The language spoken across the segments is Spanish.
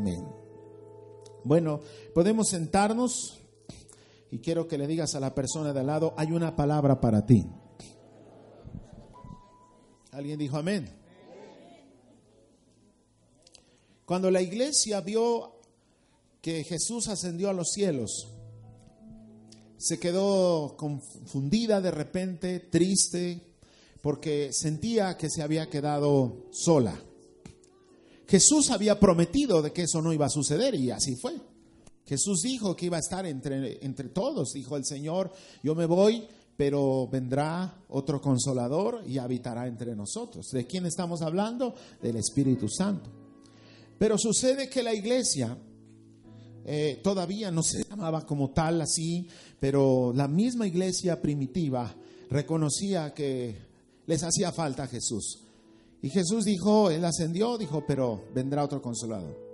Amén. Bueno, podemos sentarnos y quiero que le digas a la persona de al lado, hay una palabra para ti. ¿Alguien dijo amén? Cuando la iglesia vio que Jesús ascendió a los cielos, se quedó confundida de repente, triste, porque sentía que se había quedado sola. Jesús había prometido de que eso no iba a suceder y así fue. Jesús dijo que iba a estar entre, entre todos. Dijo el Señor, yo me voy, pero vendrá otro consolador y habitará entre nosotros. ¿De quién estamos hablando? Del Espíritu Santo. Pero sucede que la iglesia eh, todavía no se llamaba como tal así, pero la misma iglesia primitiva reconocía que les hacía falta a Jesús. Y Jesús dijo, Él ascendió, dijo, pero vendrá otro consolador.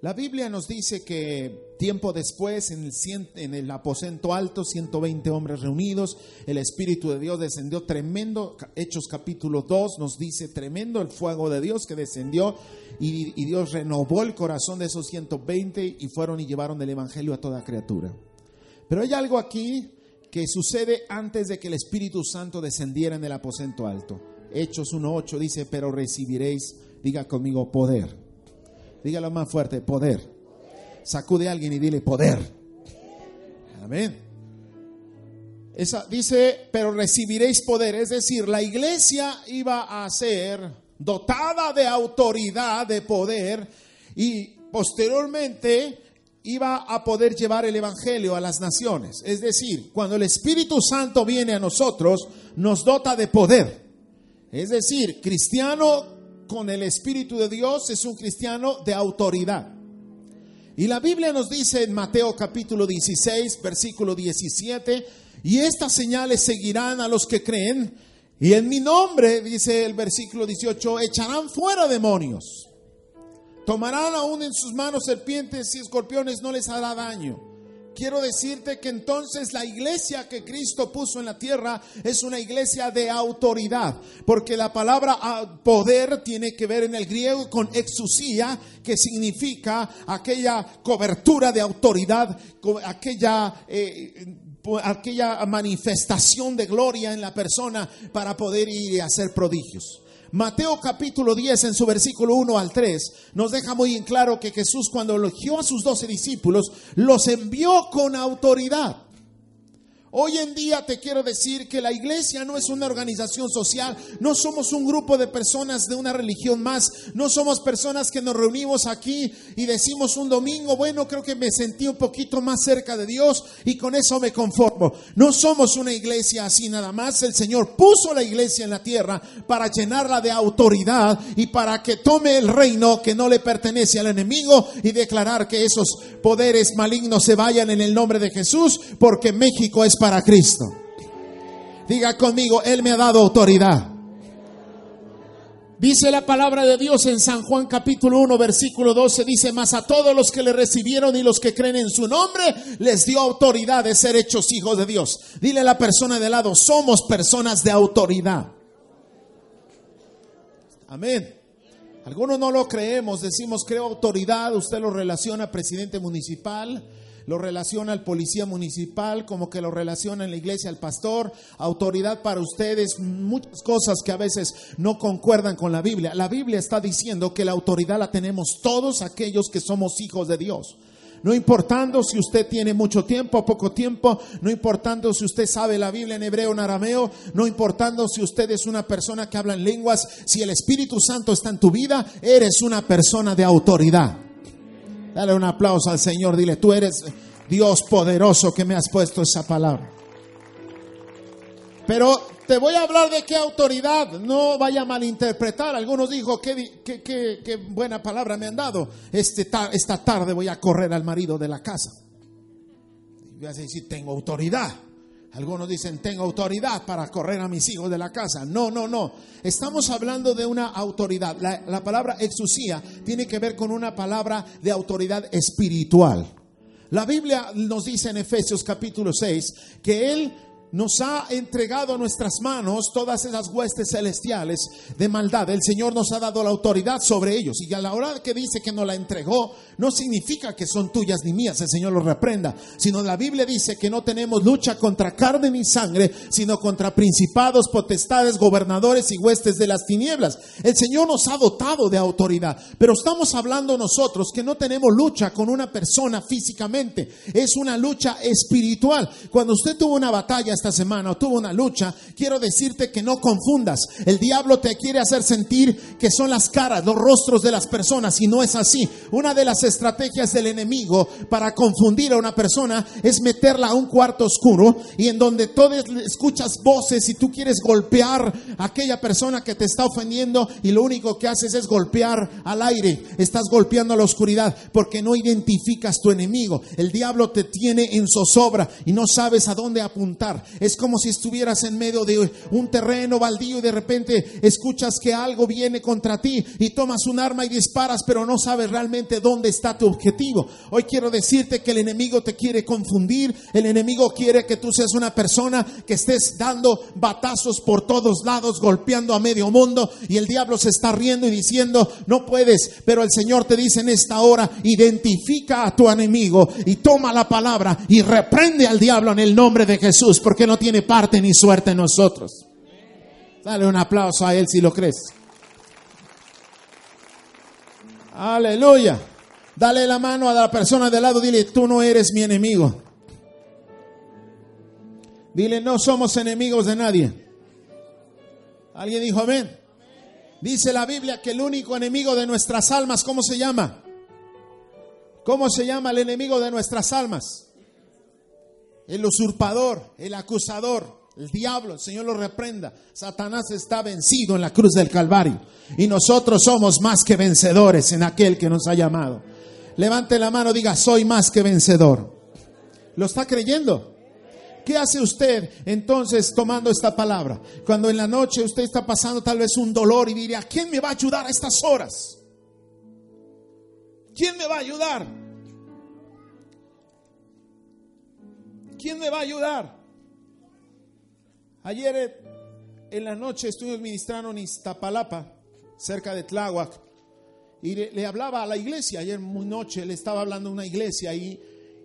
La Biblia nos dice que tiempo después, en el, en el, aposento alto, 120 hombres reunidos, el Espíritu de Dios descendió tremendo. Hechos capítulo 2 nos dice tremendo el fuego de Dios que descendió y, y Dios renovó el corazón de esos 120 y fueron y llevaron el Evangelio a toda criatura. Pero hay algo aquí que sucede antes de que el Espíritu Santo descendiera en el aposento alto. Hechos 1.8 dice, pero recibiréis, diga conmigo, poder. Dígalo más fuerte, poder. Sacude a alguien y dile poder. Amén. Esa, dice, pero recibiréis poder. Es decir, la iglesia iba a ser dotada de autoridad, de poder, y posteriormente iba a poder llevar el Evangelio a las naciones. Es decir, cuando el Espíritu Santo viene a nosotros, nos dota de poder. Es decir, cristiano con el Espíritu de Dios es un cristiano de autoridad. Y la Biblia nos dice en Mateo capítulo 16, versículo 17, y estas señales seguirán a los que creen, y en mi nombre, dice el versículo 18, echarán fuera demonios. Tomarán aún en sus manos serpientes y escorpiones, no les hará daño. Quiero decirte que entonces la iglesia que Cristo puso en la tierra es una iglesia de autoridad, porque la palabra ah, poder tiene que ver en el griego con exusía, que significa aquella cobertura de autoridad, aquella... Eh, aquella manifestación de gloria en la persona para poder ir y hacer prodigios. Mateo capítulo 10 en su versículo 1 al 3 nos deja muy en claro que Jesús cuando elogió a sus doce discípulos los envió con autoridad. Hoy en día te quiero decir que la iglesia no es una organización social, no somos un grupo de personas de una religión más, no somos personas que nos reunimos aquí y decimos un domingo, bueno, creo que me sentí un poquito más cerca de Dios y con eso me conformo. No somos una iglesia así nada más, el Señor puso la iglesia en la tierra para llenarla de autoridad y para que tome el reino que no le pertenece al enemigo y declarar que esos poderes malignos se vayan en el nombre de Jesús, porque México es para Cristo. Diga conmigo, Él me ha dado autoridad. Dice la palabra de Dios en San Juan capítulo 1 versículo 12, dice, más a todos los que le recibieron y los que creen en su nombre, les dio autoridad de ser hechos hijos de Dios. Dile a la persona de lado, somos personas de autoridad. Amén. Algunos no lo creemos, decimos creo autoridad, usted lo relaciona presidente municipal, lo relaciona al policía municipal, como que lo relaciona en la iglesia al pastor, autoridad para ustedes, muchas cosas que a veces no concuerdan con la Biblia. La Biblia está diciendo que la autoridad la tenemos todos aquellos que somos hijos de Dios. No importando si usted tiene mucho tiempo o poco tiempo, no importando si usted sabe la Biblia en hebreo o en arameo, no importando si usted es una persona que habla en lenguas, si el Espíritu Santo está en tu vida, eres una persona de autoridad. Dale un aplauso al Señor, dile, tú eres Dios poderoso que me has puesto esa palabra. Pero te voy a hablar de qué autoridad, no vaya a malinterpretar. Algunos dijo, qué, qué, qué, buena palabra me han dado. Este, esta tarde voy a correr al marido de la casa. Y voy a decir, tengo autoridad. Algunos dicen, tengo autoridad para correr a mis hijos de la casa. No, no, no. Estamos hablando de una autoridad. La, la palabra exusía tiene que ver con una palabra de autoridad espiritual. La Biblia nos dice en Efesios capítulo 6 que Él nos ha entregado a nuestras manos todas esas huestes celestiales de maldad. El Señor nos ha dado la autoridad sobre ellos. Y a la hora que dice que nos la entregó, no significa que son tuyas ni mías, el Señor los reprenda, sino la Biblia dice que no tenemos lucha contra carne ni sangre, sino contra principados, potestades, gobernadores y huestes de las tinieblas. El Señor nos ha dotado de autoridad, pero estamos hablando nosotros que no tenemos lucha con una persona físicamente, es una lucha espiritual. Cuando usted tuvo una batalla, esta semana o tuvo una lucha, quiero decirte que no confundas. El diablo te quiere hacer sentir que son las caras, los rostros de las personas y no es así. Una de las estrategias del enemigo para confundir a una persona es meterla a un cuarto oscuro y en donde todos escuchas voces y tú quieres golpear a aquella persona que te está ofendiendo y lo único que haces es golpear al aire. Estás golpeando a la oscuridad porque no identificas tu enemigo. El diablo te tiene en zozobra y no sabes a dónde apuntar. Es como si estuvieras en medio de un terreno baldío y de repente escuchas que algo viene contra ti y tomas un arma y disparas, pero no sabes realmente dónde está tu objetivo. Hoy quiero decirte que el enemigo te quiere confundir, el enemigo quiere que tú seas una persona que estés dando batazos por todos lados, golpeando a medio mundo y el diablo se está riendo y diciendo, no puedes, pero el Señor te dice en esta hora, identifica a tu enemigo y toma la palabra y reprende al diablo en el nombre de Jesús, porque no tiene parte ni suerte en nosotros. Dale un aplauso a Él si lo crees. Aleluya. Dale la mano a la persona de lado, dile, tú no eres mi enemigo. Dile, no somos enemigos de nadie. ¿Alguien dijo amén? Dice la Biblia que el único enemigo de nuestras almas, ¿cómo se llama? ¿Cómo se llama el enemigo de nuestras almas? El usurpador, el acusador, el diablo, el Señor lo reprenda. Satanás está vencido en la cruz del Calvario y nosotros somos más que vencedores en aquel que nos ha llamado. Levante la mano, diga, soy más que vencedor. ¿Lo está creyendo? ¿Qué hace usted entonces tomando esta palabra? Cuando en la noche usted está pasando tal vez un dolor y diría, ¿quién me va a ayudar a estas horas? ¿Quién me va a ayudar? ¿Quién me va a ayudar? Ayer eh, en la noche estuvimos ministrando en Iztapalapa, cerca de Tláhuac, y le, hablaba a la iglesia. Ayer muy noche le estaba hablando a una iglesia y,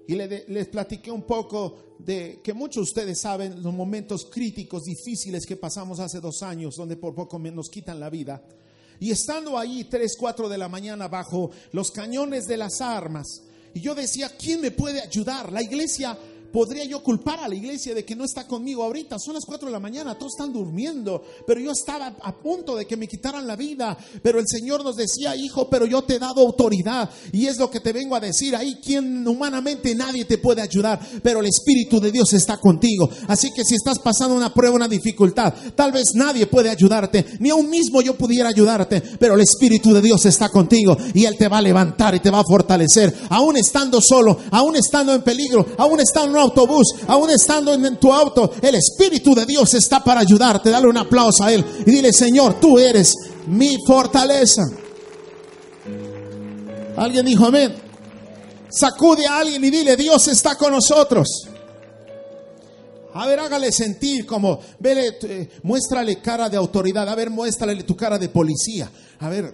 y le, les platiqué un poco de que muchos de ustedes saben los momentos críticos, difíciles que pasamos hace dos años, donde por poco nos quitan la vida. Y estando ahí tres, cuatro de la mañana bajo los cañones de las armas, y yo decía, ¿quién me puede ayudar? La iglesia podría yo culpar a la iglesia de que no está conmigo ahorita. Son las 4 de la mañana, todos están durmiendo, pero yo estaba a punto de que me quitaran la vida. Pero el Señor nos decía, hijo, pero yo te he dado autoridad. Y es lo que te vengo a decir. Ahí quien humanamente nadie te puede ayudar, pero el Espíritu de Dios está contigo. Así que si estás pasando una prueba, una dificultad, tal vez nadie puede ayudarte, ni aún mismo yo pudiera ayudarte, pero el Espíritu de Dios está contigo y Él te va a levantar y te va a fortalecer, aún estando solo, aún estando en peligro, aún estando autobús, aún estando en, tu auto, el Espíritu de Dios está para ayudarte. Dale un aplauso a Él y dile, Señor, tú eres mi fortaleza. Alguien dijo amén. Sacude a alguien y dile, Dios está con nosotros. A ver, hágale sentir como, vele, eh, muéstrale cara de autoridad. A ver, muéstrale tu cara de policía. A ver,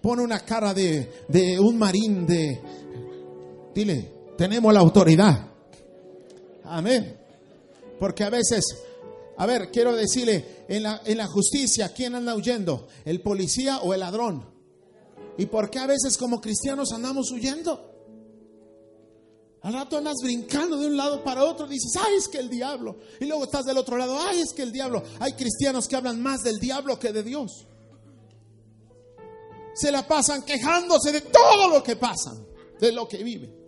pone una cara de, de un marín de... Dile, tenemos la autoridad. Amén. Porque a veces, a ver, quiero decirle, en la, en la justicia, ¿quién anda huyendo? ¿El policía o el ladrón? ¿Y por qué a veces como cristianos andamos huyendo? Al rato andas brincando de un lado para otro, dices, ay, es que el diablo. Y luego estás del otro lado, ay, es que el diablo. Hay cristianos que hablan más del diablo que de Dios. Se la pasan quejándose de todo lo que pasan, de lo que viven.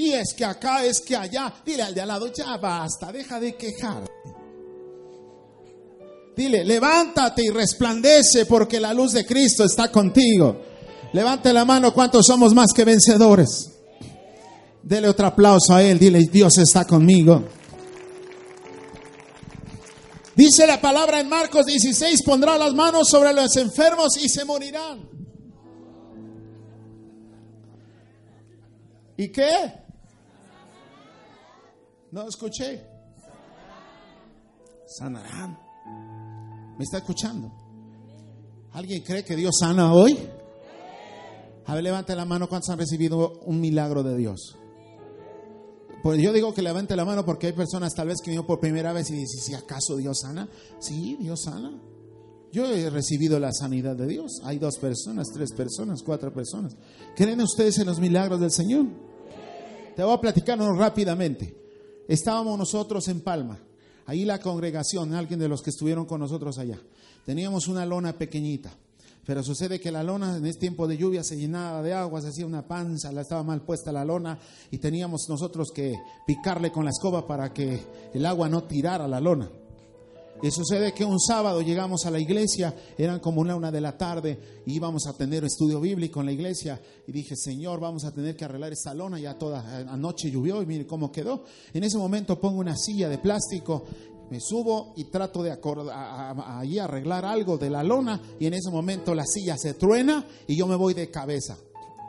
Y es que acá, es que allá. Dile al de al lado, ya basta, deja de quejarte. Dile, levántate y resplandece porque la luz de Cristo está contigo. Levante la mano, ¿cuántos somos más que vencedores? Dele otro aplauso a Él, dile, Dios está conmigo. Dice la palabra en Marcos 16, pondrá las manos sobre los enfermos y se morirán. ¿Y qué? No escuché. sanarán. ¿Me está escuchando? ¿Alguien cree que Dios sana hoy? A ver, levante la mano cuántos han recibido un milagro de Dios. Pues yo digo que levante la mano porque hay personas tal vez que vinieron por primera vez y dicen, si acaso Dios sana? Sí, Dios sana. Yo he recibido la sanidad de Dios. Hay dos personas, tres personas, cuatro personas. ¿Creen ustedes en los milagros del Señor? Te voy a platicar rápidamente. Estábamos nosotros en Palma. Ahí la congregación, alguien de los que estuvieron con nosotros allá. Teníamos una lona pequeñita. Pero sucede que la lona en este tiempo de lluvia se llenaba de agua, se hacía una panza, la estaba mal puesta la lona y teníamos nosotros que picarle con la escoba para que el agua no tirara la lona. Y sucede que un sábado llegamos a la iglesia, eran como una, una de la tarde, y íbamos a tener estudio bíblico en la iglesia. Y dije, Señor, vamos a tener que arreglar esta lona. Ya toda anoche llovió y mire cómo quedó. En ese momento pongo una silla de plástico, me subo y trato de arreglar algo de la lona. Y en ese momento la silla se truena y yo me voy de cabeza.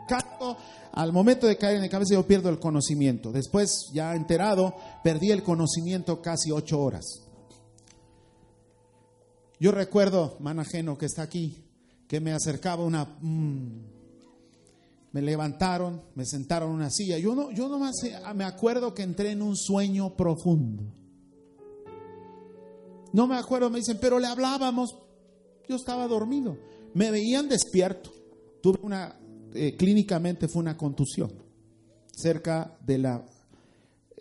Canto, al momento de caer en la cabeza yo pierdo el conocimiento. Después, ya enterado, perdí el conocimiento casi ocho horas. Yo recuerdo, manajeno que está aquí, que me acercaba una... Mm, me levantaron, me sentaron en una silla. Yo no, yo nomás me acuerdo que entré en un sueño profundo. No me acuerdo, me dicen, pero le hablábamos. Yo estaba dormido. Me veían despierto. Tuve una, eh, clínicamente fue una contusión cerca de la,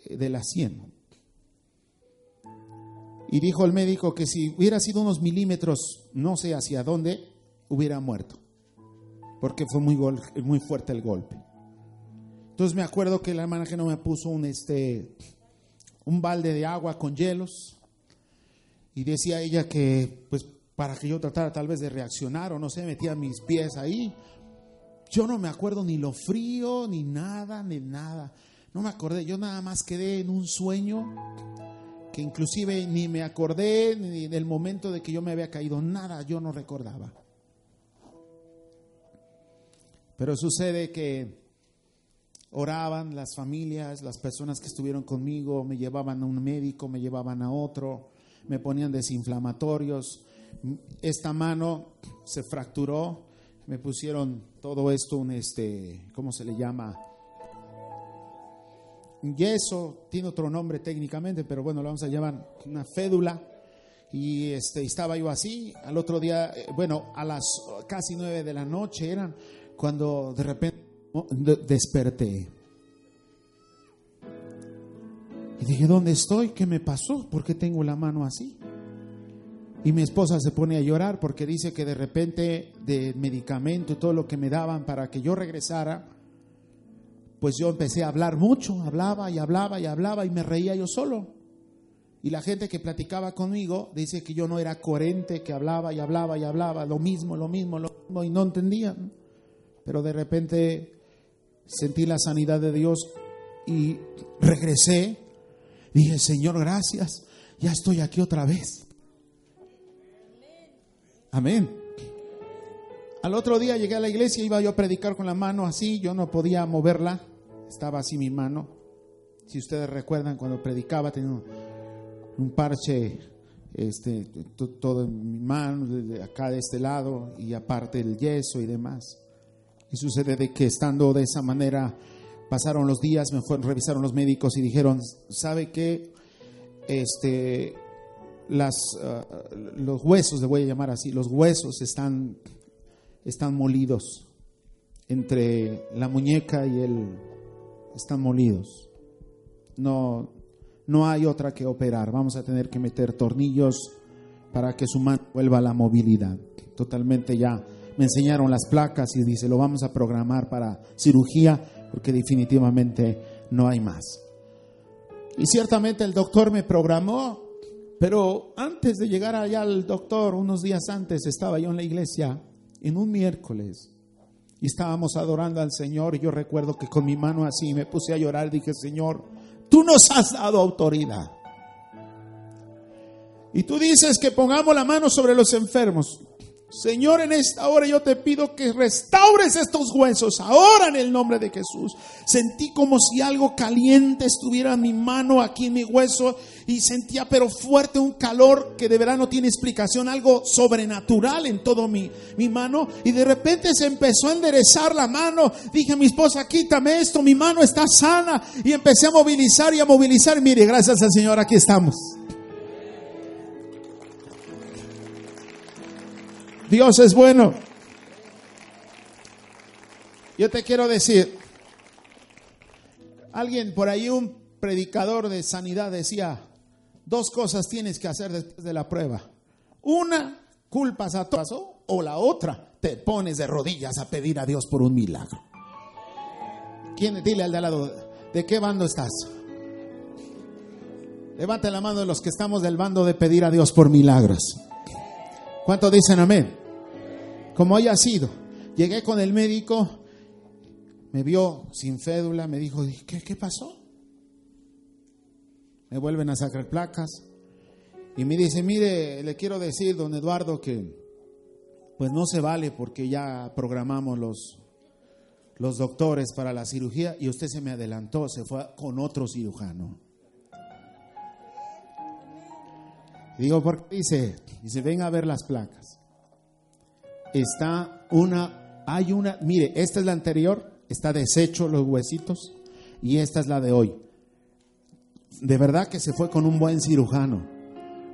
de la sien. Y dijo el médico que si hubiera sido unos milímetros, no sé hacia dónde, hubiera muerto. Porque fue muy, muy fuerte el golpe. Entonces me acuerdo que la hermana que no me puso un, este, un balde de agua con hielos. Y decía ella que, pues, para que yo tratara tal vez de reaccionar o no sé, metía mis pies ahí. Yo no me acuerdo ni lo frío, ni nada, ni nada. No me acordé, yo nada más quedé en un sueño que inclusive ni me acordé ni del momento de que yo me había caído, nada yo no recordaba. Pero sucede que oraban las familias, las personas que estuvieron conmigo, me llevaban a un médico, me llevaban a otro, me ponían desinflamatorios. Esta mano se fracturó, me pusieron todo esto, un este, ¿cómo se le llama? Yeso, tiene otro nombre técnicamente, pero bueno, lo vamos a llamar una fédula. Y este, estaba yo así, al otro día, eh, bueno, a las casi nueve de la noche eran, cuando de repente desperté. Y dije, ¿dónde estoy? ¿Qué me pasó? ¿Por qué tengo la mano así? Y mi esposa se pone a llorar porque dice que de repente de medicamento todo lo que me daban para que yo regresara, pues yo empecé a hablar mucho, hablaba y hablaba y hablaba y me reía yo solo. Y la gente que platicaba conmigo dice que yo no era coherente, que hablaba y hablaba y hablaba, lo mismo, lo mismo, lo mismo, y no entendían. Pero de repente sentí la sanidad de Dios y regresé. Dije, Señor, gracias, ya estoy aquí otra vez. Amén. Al otro día llegué a la iglesia, iba yo a predicar con la mano así, yo no podía moverla estaba así mi mano. Si ustedes recuerdan, cuando predicaba tenía un, parche este, todo en mi mano, acá de este lado, y aparte el yeso y demás. Y sucede de que estando de esa manera, pasaron los días, me fueron, revisaron los médicos y dijeron, ¿sabe qué? Este, las, ah, los huesos, le voy a llamar así, los huesos están, están molidos entre la muñeca y el, están molidos. No, no hay otra que operar. Vamos a tener que meter tornillos para que su mano vuelva a la movilidad. Totalmente ya me enseñaron las placas y dice, lo vamos a programar para cirugía porque definitivamente no hay más. Y ciertamente el doctor me programó, pero antes de llegar allá al doctor, unos días antes, estaba yo en la iglesia en un miércoles y estábamos adorando al Señor. Y yo recuerdo que con mi mano así me puse a llorar. Dije, Señor, tú nos has dado autoridad. Y tú dices que pongamos la mano sobre los enfermos. Señor, en esta hora yo te pido que restaures estos huesos. Ahora en el nombre de Jesús. Sentí como si algo caliente estuviera en mi mano aquí en mi hueso y sentía pero fuerte un calor que de verdad no tiene explicación, algo sobrenatural en todo mi, mi mano. Y de repente se empezó a enderezar la mano. Dije a mi esposa, quítame esto, mi mano está sana. Y empecé a movilizar y a movilizar. Mire, gracias al Señor, aquí estamos. Dios es bueno. Yo te quiero decir, alguien por ahí, un predicador de sanidad decía, dos cosas tienes que hacer después de la prueba. Una, culpas a todas o la otra, te pones de rodillas a pedir a Dios por un milagro. ¿Quién? Dile al de al lado, ¿de qué bando estás? Levante la mano de los que estamos del bando de pedir a Dios por milagros. ¿Cuántos dicen amén? como haya sido. Llegué con el médico, me vio sin fédula, me dijo, ¿qué, qué pasó? Me vuelven a sacar placas y me dice, mire, le quiero decir, don Eduardo, que pues no se vale porque ya programamos los, los doctores para la cirugía y usted se me adelantó, se fue con otro cirujano. digo, ¿por qué? Dice, dice, ven a ver las placas está una, hay una, mire, esta es la anterior, está deshecho los huesitos y esta es la de hoy. De verdad que se fue con un buen cirujano,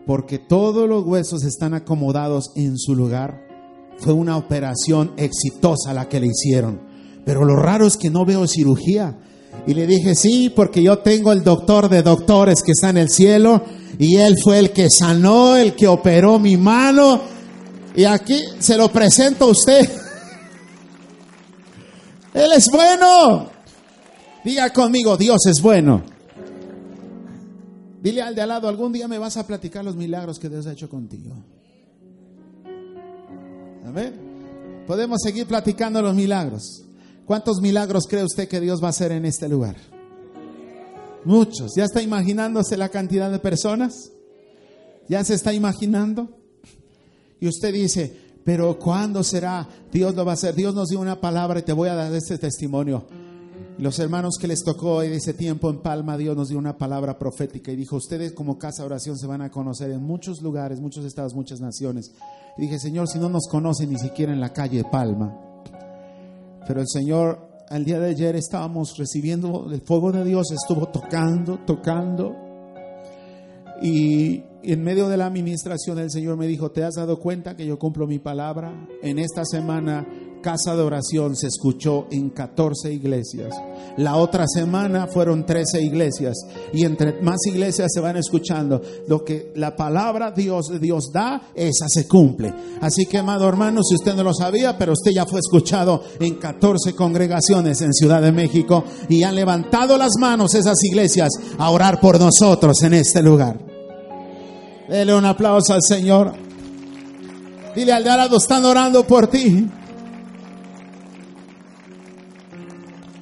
porque todos los huesos están acomodados en su lugar. Fue una operación exitosa la que le hicieron. Pero lo raro es que no veo cirugía. Y le dije, sí, porque yo tengo el doctor de doctores que está en el cielo y él fue el que sanó, el que operó mi mano y aquí se lo presento a usted. Él es bueno. Diga conmigo, Dios es bueno. Dile al de al lado, algún día me vas a platicar los milagros que Dios ha hecho contigo. ver Podemos seguir platicando los milagros. ¿Cuántos milagros cree usted que Dios va a hacer en este lugar? Muchos. ¿Ya está imaginándose la cantidad de personas? ¿Ya se está imaginando? Y usted dice, pero ¿cuándo será? Dios lo va a hacer. Dios nos dio una palabra y te voy a dar este testimonio. Los hermanos que les tocó en ese tiempo en Palma, Dios nos dio una palabra profética y dijo, ustedes como casa de oración se van a conocer en muchos lugares, muchos estados, muchas naciones. Y dije, Señor, si no nos conocen ni siquiera en la calle de Palma. Pero el Señor, al día de ayer estábamos recibiendo el fuego de Dios, estuvo tocando, tocando. Y en medio de la administración el Señor me dijo, ¿te has dado cuenta que yo cumplo mi palabra? En esta semana casa de oración se escuchó en 14 iglesias. La otra semana fueron 13 iglesias. Y entre más iglesias se van escuchando, lo que la palabra Dios, Dios da, esa se cumple. Así que, amado hermano, si usted no lo sabía, pero usted ya fue escuchado en 14 congregaciones en Ciudad de México y han levantado las manos esas iglesias a orar por nosotros en este lugar. Dele un aplauso al Señor. Dile al de están orando por ti.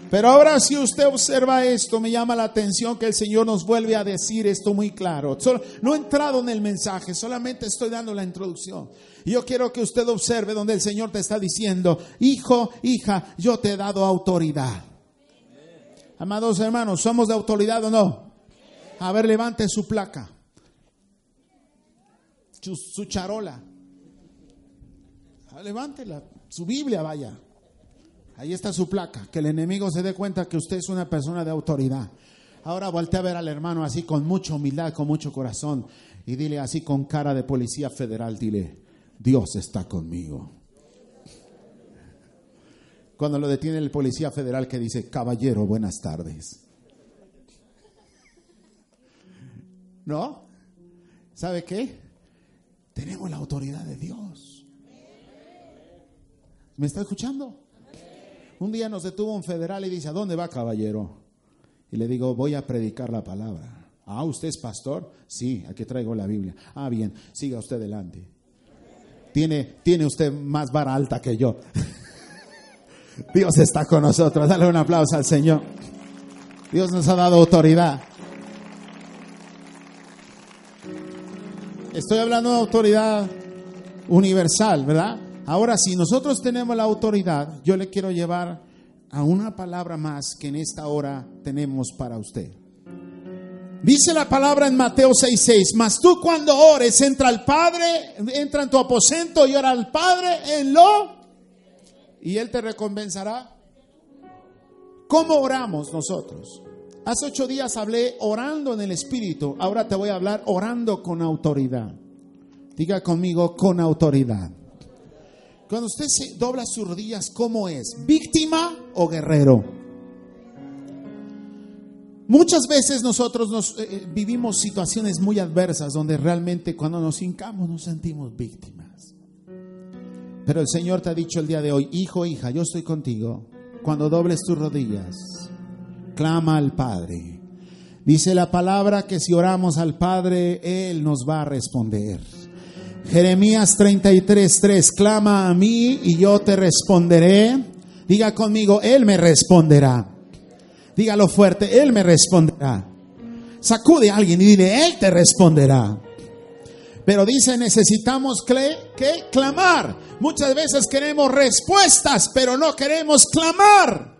Pero ahora si usted observa esto, me llama la atención que el Señor nos vuelve a decir esto muy claro. no he entrado en el mensaje, solamente estoy dando la introducción. Yo quiero que usted observe donde el Señor te está diciendo, hijo, hija, yo te he dado autoridad. Amados hermanos, ¿somos de autoridad o no? A ver, levante su placa su, charola. Ah, levántela, su Biblia vaya. Ahí está su placa, que el enemigo se dé cuenta que usted es una persona de autoridad. Ahora voltea a ver al hermano así con mucha humildad, con mucho corazón y dile así con cara de policía federal, dile, Dios está conmigo. Cuando lo detiene el policía federal que dice, caballero, buenas tardes. ¿No? ¿Sabe qué? Tenemos la autoridad de Dios. ¿Me está escuchando? Un día nos detuvo un federal y dice, ¿a dónde va caballero? Y le digo, voy a predicar la palabra. Ah, ¿usted es pastor? Sí, aquí traigo la Biblia. Ah, bien, siga usted delante. Tiene, tiene usted más vara alta que yo. Dios está con nosotros. Dale un aplauso al Señor. Dios nos ha dado autoridad. Estoy hablando de autoridad universal, ¿verdad? Ahora, si nosotros tenemos la autoridad, yo le quiero llevar a una palabra más que en esta hora tenemos para usted. Dice la palabra en Mateo 6:6, mas tú cuando ores, entra al Padre, entra en tu aposento y ora al Padre en lo y Él te recompensará. ¿Cómo oramos nosotros? Hace ocho días hablé orando en el Espíritu, ahora te voy a hablar orando con autoridad. Diga conmigo, con autoridad. Cuando usted dobla sus rodillas, ¿cómo es? ¿Víctima o guerrero? Muchas veces nosotros nos, eh, eh, vivimos situaciones muy adversas donde realmente cuando nos hincamos nos sentimos víctimas. Pero el Señor te ha dicho el día de hoy, hijo, hija, yo estoy contigo. Cuando dobles tus rodillas, clama al Padre. Dice la palabra que si oramos al Padre, Él nos va a responder. Jeremías 33, 3, clama a mí y yo te responderé. Diga conmigo, Él me responderá. Dígalo fuerte, Él me responderá. Sacude a alguien y dile, Él te responderá. Pero dice, necesitamos que clamar. Muchas veces queremos respuestas, pero no queremos clamar.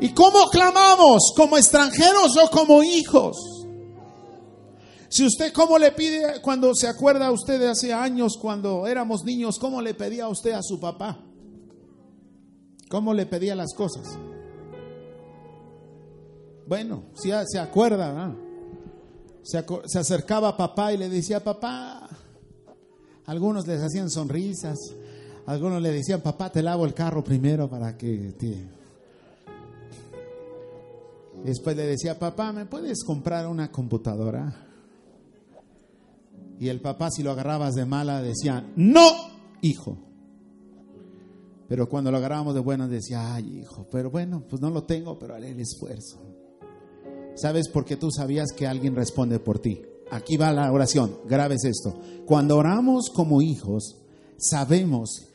¿Y cómo clamamos? ¿Como extranjeros o como hijos? Si usted, ¿cómo le pide cuando se acuerda usted de hace años, cuando éramos niños, cómo le pedía usted a su papá? ¿Cómo le pedía las cosas? Bueno, si se acuerda, se, acercaba a papá y le decía, papá, algunos les hacían sonrisas, algunos le decían, papá, te lavo el carro primero para que te... Después le decía, papá, ¿me puedes comprar una computadora? Y el papá, si lo agarrabas de mala, decía, no, hijo. Pero cuando lo agarrábamos de buena, decía, ay, hijo, pero bueno, pues no lo tengo, pero haré el esfuerzo. ¿Sabes por qué tú sabías que alguien responde por ti? Aquí va la oración, grabes esto. Cuando oramos como hijos, sabemos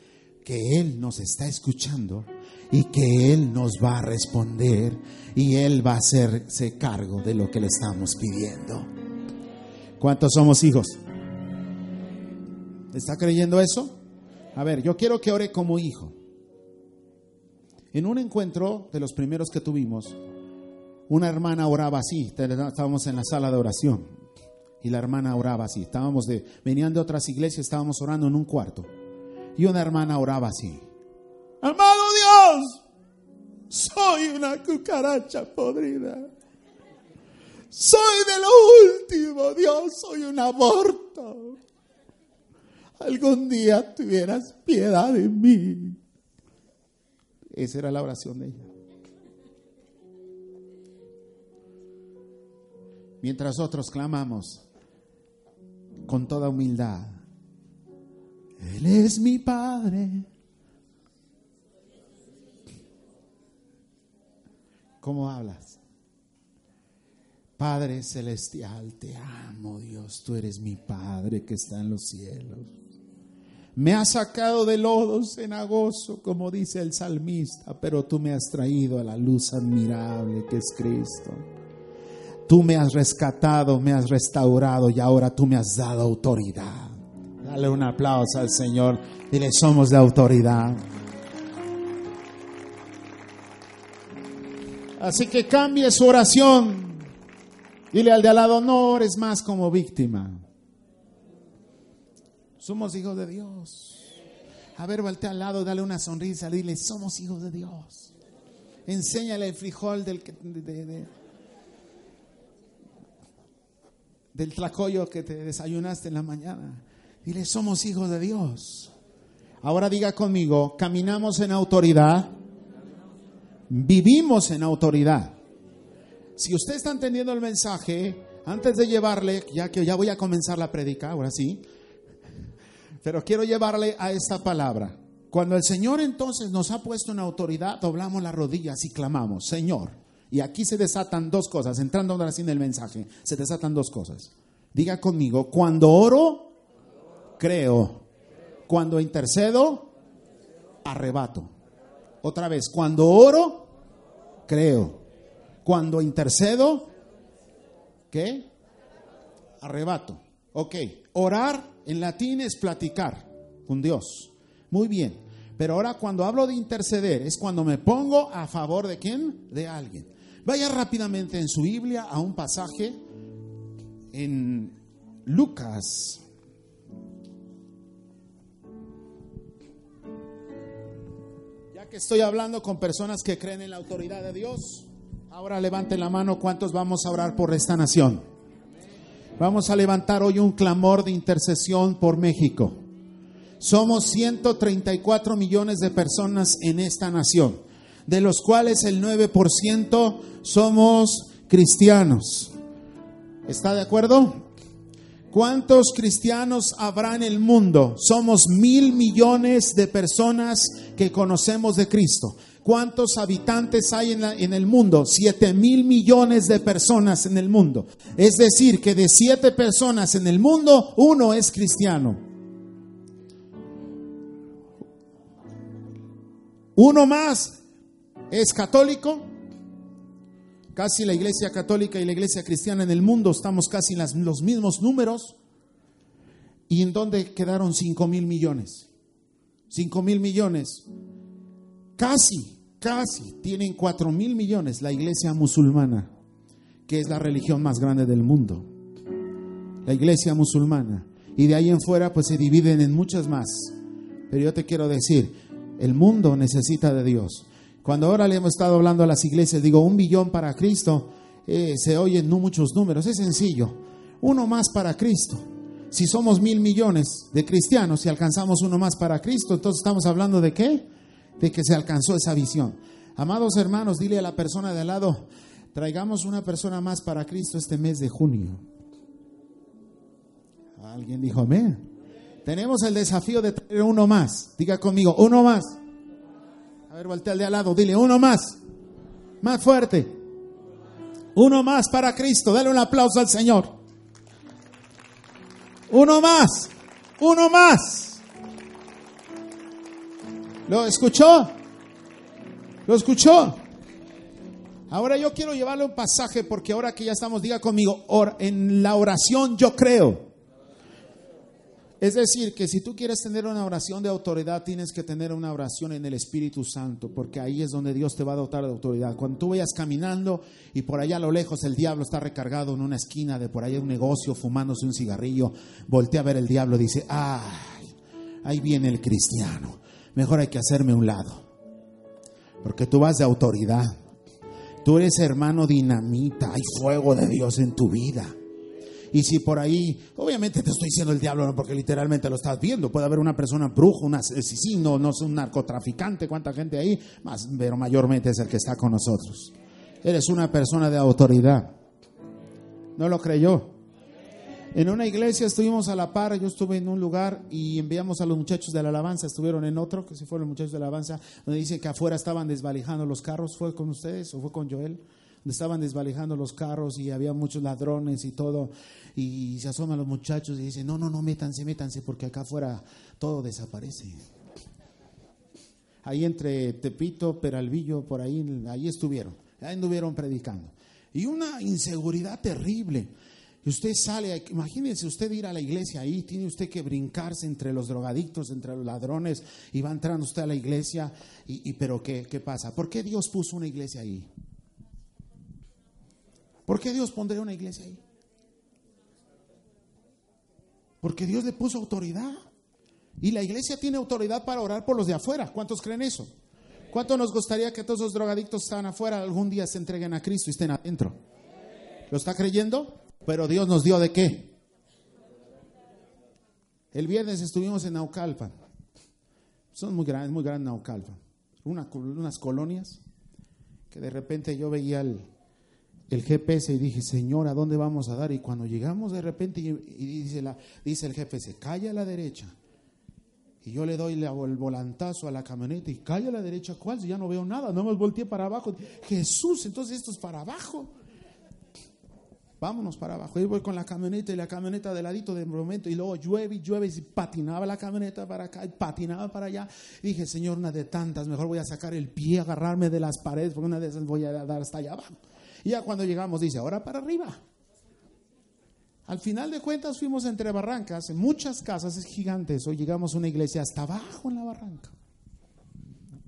que Él nos está escuchando y que Él nos va a responder y Él va a hacerse cargo de lo que le estamos pidiendo. ¿Cuántos somos hijos? ¿Está creyendo eso? A ver, yo quiero que ore como hijo. En un encuentro de los primeros que tuvimos, una hermana oraba así. Estábamos en la sala de oración y la hermana oraba así. Estábamos de, venían de otras iglesias, estábamos orando en un cuarto y una hermana oraba así. Amado Dios, soy una cucaracha podrida. Soy de lo último, Dios, soy un aborto algún día tuvieras piedad de mí. Esa era la oración de ella. Mientras otros clamamos con toda humildad, Él es mi Padre. ¿Cómo hablas? Padre celestial, te amo Dios, tú eres mi Padre que está en los cielos. Me has sacado de lodo cenagoso, como dice el salmista, pero tú me has traído a la luz admirable que es Cristo. Tú me has rescatado, me has restaurado y ahora tú me has dado autoridad. Dale un aplauso al Señor. Dile, somos de autoridad. Así que cambie su oración. Dile al de al lado, no eres más como víctima. Somos hijos de Dios. A ver, voltea al lado, dale una sonrisa, dile, somos hijos de Dios. Enséñale el frijol del, del tlacoyo que te desayunaste en la mañana. Dile, somos hijos de Dios. Ahora diga conmigo, caminamos en autoridad, vivimos en autoridad. Si usted está entendiendo el mensaje, antes de llevarle, ya que ya voy a comenzar la predica, ahora sí, pero quiero llevarle a esta palabra. Cuando el Señor entonces nos ha puesto en autoridad, doblamos las rodillas y clamamos, Señor. Y aquí se desatan dos cosas, entrando ahora en el mensaje, se desatan dos cosas. Diga conmigo, cuando oro, creo. Cuando intercedo, arrebato. Otra vez, cuando oro, creo. Cuando intercedo, ¿qué? Arrebato. Ok, orar en latín es platicar con Dios. Muy bien. Pero ahora cuando hablo de interceder es cuando me pongo a favor de quién? De alguien. Vaya rápidamente en su Biblia a un pasaje en Lucas. Ya que estoy hablando con personas que creen en la autoridad de Dios, ahora levanten la mano cuántos vamos a orar por esta nación. Vamos a levantar hoy un clamor de intercesión por México. Somos 134 millones de personas en esta nación, de los cuales el 9% somos cristianos. ¿Está de acuerdo? ¿Cuántos cristianos habrá en el mundo? Somos mil millones de personas que conocemos de Cristo. ¿Cuántos habitantes hay en, en, el mundo? Siete mil millones de personas en el mundo. Es decir, que de siete personas en el mundo, uno es cristiano. Uno más es católico. Casi la iglesia católica y la iglesia cristiana en el mundo estamos casi en los mismos números. ¿Y en dónde quedaron cinco mil millones? Cinco mil millones. Casi, casi tienen cuatro mil millones la iglesia musulmana, que es la religión más grande del mundo. La iglesia musulmana. Y de ahí en fuera pues se dividen en muchas más. Pero yo te quiero decir, el mundo necesita de Dios. Cuando ahora le hemos estado hablando a las iglesias, digo, un billón para Cristo, eh, se oyen no muchos números, es sencillo. Uno más para Cristo. Si somos mil millones de cristianos y alcanzamos uno más para Cristo, entonces estamos hablando de qué? De que se alcanzó esa visión. Amados hermanos, dile a la persona de al lado, traigamos una persona más para Cristo este mes de junio. Alguien dijo amén. Tenemos el desafío de traer uno más. Diga conmigo, uno más. A ver, voltea al de al lado, dile, uno más. Más fuerte. Uno más para Cristo. Dale un aplauso al Señor. Uno más. Uno más. ¿Lo escuchó? ¿Lo escuchó? Ahora yo quiero llevarle un pasaje porque ahora que ya estamos, diga conmigo, en la oración yo creo. Es decir, que si tú quieres tener una oración de autoridad, tienes que tener una oración en el Espíritu Santo, porque ahí es donde Dios te va a dotar de autoridad. Cuando tú vayas caminando y por allá a lo lejos el diablo está recargado en una esquina de por ahí un negocio fumándose un cigarrillo, voltea a ver el diablo dice, ay, ahí viene el cristiano, mejor hay que hacerme un lado, porque tú vas de autoridad. Tú eres hermano dinamita, hay fuego de Dios en tu vida. Y si por ahí, obviamente te estoy diciendo el diablo, no porque literalmente lo estás viendo, puede haber una persona brujo, un asesino, no es un narcotraficante, cuánta gente ahí, más, pero mayormente es el que está con nosotros. Eres una persona de autoridad. ¿No lo creyó? En una iglesia estuvimos a la par, yo estuve en un lugar y enviamos a los muchachos de la alabanza, estuvieron en otro, que si fueron los muchachos de la alabanza, donde dicen que afuera estaban desvalijando los carros, ¿fue con ustedes o fue con Joel? Donde estaban desvalijando los carros y había muchos ladrones y todo, y se asoman los muchachos y dicen, no, no, no, métanse, métanse, porque acá afuera todo desaparece. Ahí entre Tepito, Peralvillo, por ahí, ahí estuvieron, ahí estuvieron predicando. Y una inseguridad terrible. Y usted sale, imagínense usted ir a la iglesia ahí, tiene usted que brincarse entre los drogadictos, entre los ladrones, y va entrando usted a la iglesia, y, pero ¿qué, ¿qué pasa? ¿Por qué Dios puso una iglesia ahí? ¿Por qué Dios pondría una iglesia ahí? Porque Dios le puso autoridad. Y la iglesia tiene autoridad para orar por los de afuera. ¿Cuántos creen eso? ¿Cuánto nos gustaría que todos los drogadictos que están afuera algún día se entreguen a Cristo y estén adentro? ¿Lo está creyendo? Pero Dios nos dio de qué? El viernes estuvimos en Naucalpan. Son muy grandes, muy grande Naucalpan. Una, unas colonias que de repente yo veía el, el GPS y dije, Señor, ¿a dónde vamos a dar? Y cuando llegamos de repente y, dice, la, dice el GPS, calle a la derecha. Y yo le doy el volantazo a la camioneta y calle a la derecha, ¿cuál? Si ya no veo nada, no me volteé para abajo. Jesús, entonces esto es para abajo. Vámonos para abajo. Y voy con la camioneta y la camioneta de ladito de momento. Y luego llueve y llueve y patinaba la camioneta para acá y patinaba para allá. Y dije, Señor, una de tantas, mejor voy a sacar el pie, agarrarme de las paredes, porque una de esas voy a dar hasta allá abajo. Y ya cuando llegamos dice, ahora para arriba. Al final de cuentas fuimos entre barrancas, en muchas casas es gigantes. Hoy llegamos a una iglesia hasta abajo en la barranca.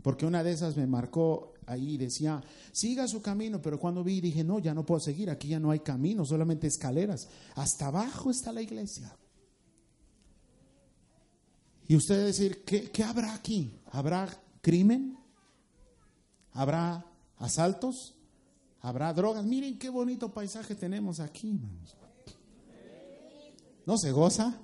Porque una de esas me marcó ahí, decía, siga su camino, pero cuando vi dije, no, ya no puedo seguir, aquí ya no hay camino, solamente escaleras. Hasta abajo está la iglesia. Y usted decir, ¿qué, qué habrá aquí? ¿Habrá crimen? ¿Habrá asaltos? ¿Habrá drogas? Miren qué bonito paisaje tenemos aquí, hermanos. ¿No se goza?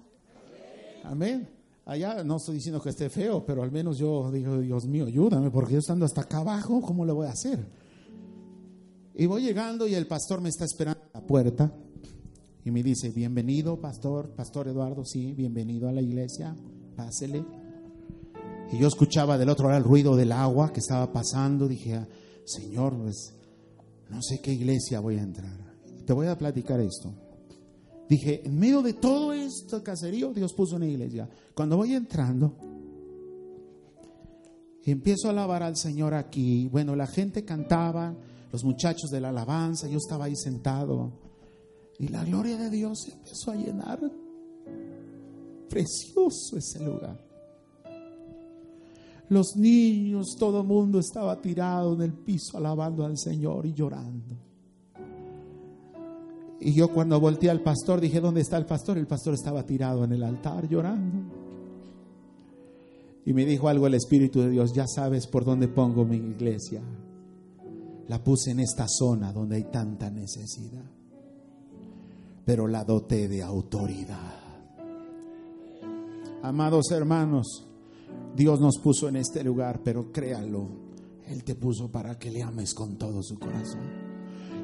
Amén. Allá no estoy diciendo que esté feo, pero al menos yo digo, Dios mío, ayúdame, porque yo estando hasta acá abajo, ¿cómo le voy a hacer? Y voy llegando y el pastor me está esperando a la puerta y me dice, bienvenido, pastor, pastor Eduardo, sí, bienvenido a la iglesia, pásele. Y yo escuchaba del otro lado el ruido del agua que estaba pasando, dije, ah, Señor, pues no sé qué iglesia voy a entrar. Te voy a platicar esto. Dije, en medio de todo este caserío, Dios puso una iglesia. Cuando voy entrando, empiezo a alabar al Señor aquí. Bueno, la gente cantaba, los muchachos de la alabanza, yo estaba ahí sentado. Y la gloria de Dios empezó a llenar. Precioso ese lugar. Los niños, todo el mundo estaba tirado en el piso alabando al Señor y llorando. Y yo cuando volteé al pastor dije, ¿dónde está el pastor? El pastor estaba tirado en el altar llorando. Y me dijo algo el Espíritu de Dios, ya sabes por dónde pongo mi iglesia. La puse en esta zona donde hay tanta necesidad. Pero la doté de autoridad. Amados hermanos, Dios nos puso en este lugar, pero créalo, Él te puso para que le ames con todo su corazón.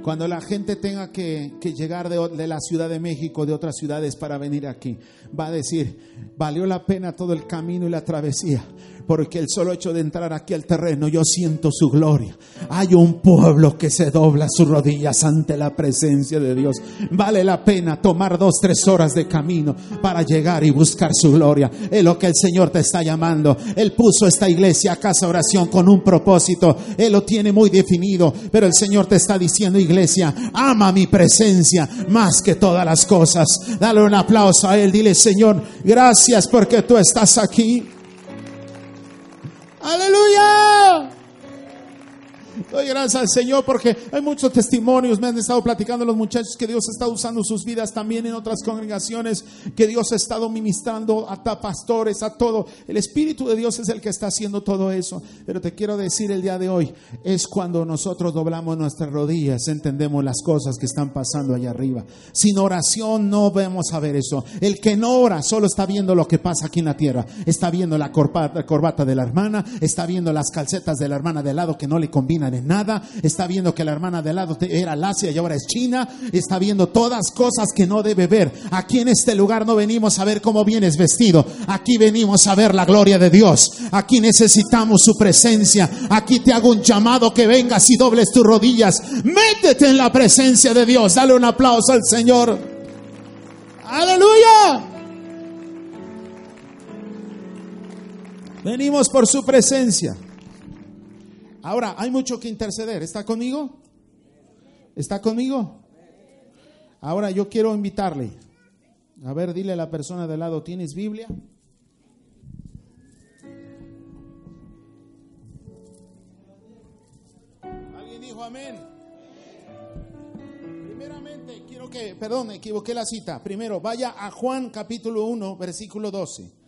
Cuando la gente tenga que, llegar de, de, la Ciudad de México, de otras ciudades para venir aquí, va a decir, valió la pena todo el camino y la travesía, porque el solo hecho de entrar aquí al terreno, yo siento su gloria. Hay un pueblo que se dobla sus rodillas ante la presencia de Dios. Vale la pena tomar dos, tres horas de camino para llegar y buscar su gloria. Es lo que el Señor te está llamando. Él puso esta iglesia, casa oración, con un propósito. Él lo tiene muy definido, pero el Señor te está diciendo, iglesia, ama mi presencia más que todas las cosas. Dale un aplauso a Él. Dile, Señor, gracias porque tú estás aquí. Aleluya. Doy gracias al Señor porque hay muchos testimonios. Me han estado platicando los muchachos que Dios está usando sus vidas también en otras congregaciones, que Dios ha estado ministrando a pastores, a todo. El Espíritu de Dios es el que está haciendo todo eso. Pero te quiero decir el día de hoy, es cuando nosotros doblamos nuestras rodillas, entendemos las cosas que están pasando allá arriba. Sin oración no vemos a ver eso. El que no ora solo está viendo lo que pasa aquí en la tierra. Está viendo la corbata, corbata de la hermana, está viendo las calcetas de la hermana de lado que no le combinan de nada, está viendo que la hermana de lado era lacia y ahora es china, está viendo todas cosas que no debe ver. Aquí en este lugar no venimos a ver cómo vienes vestido, aquí venimos a ver la gloria de Dios, aquí necesitamos su presencia, aquí te hago un llamado que vengas y dobles tus rodillas, métete en la presencia de Dios, dale un aplauso al Señor. Aleluya. Venimos por su presencia. Ahora, hay mucho que interceder. ¿Está conmigo? ¿Está conmigo? Ahora yo quiero invitarle. A ver, dile a la persona de lado, ¿tienes Biblia? ¿Alguien dijo amén? Primeramente, quiero que, perdón, equivoqué la cita. Primero, vaya a Juan capítulo 1, versículo 12.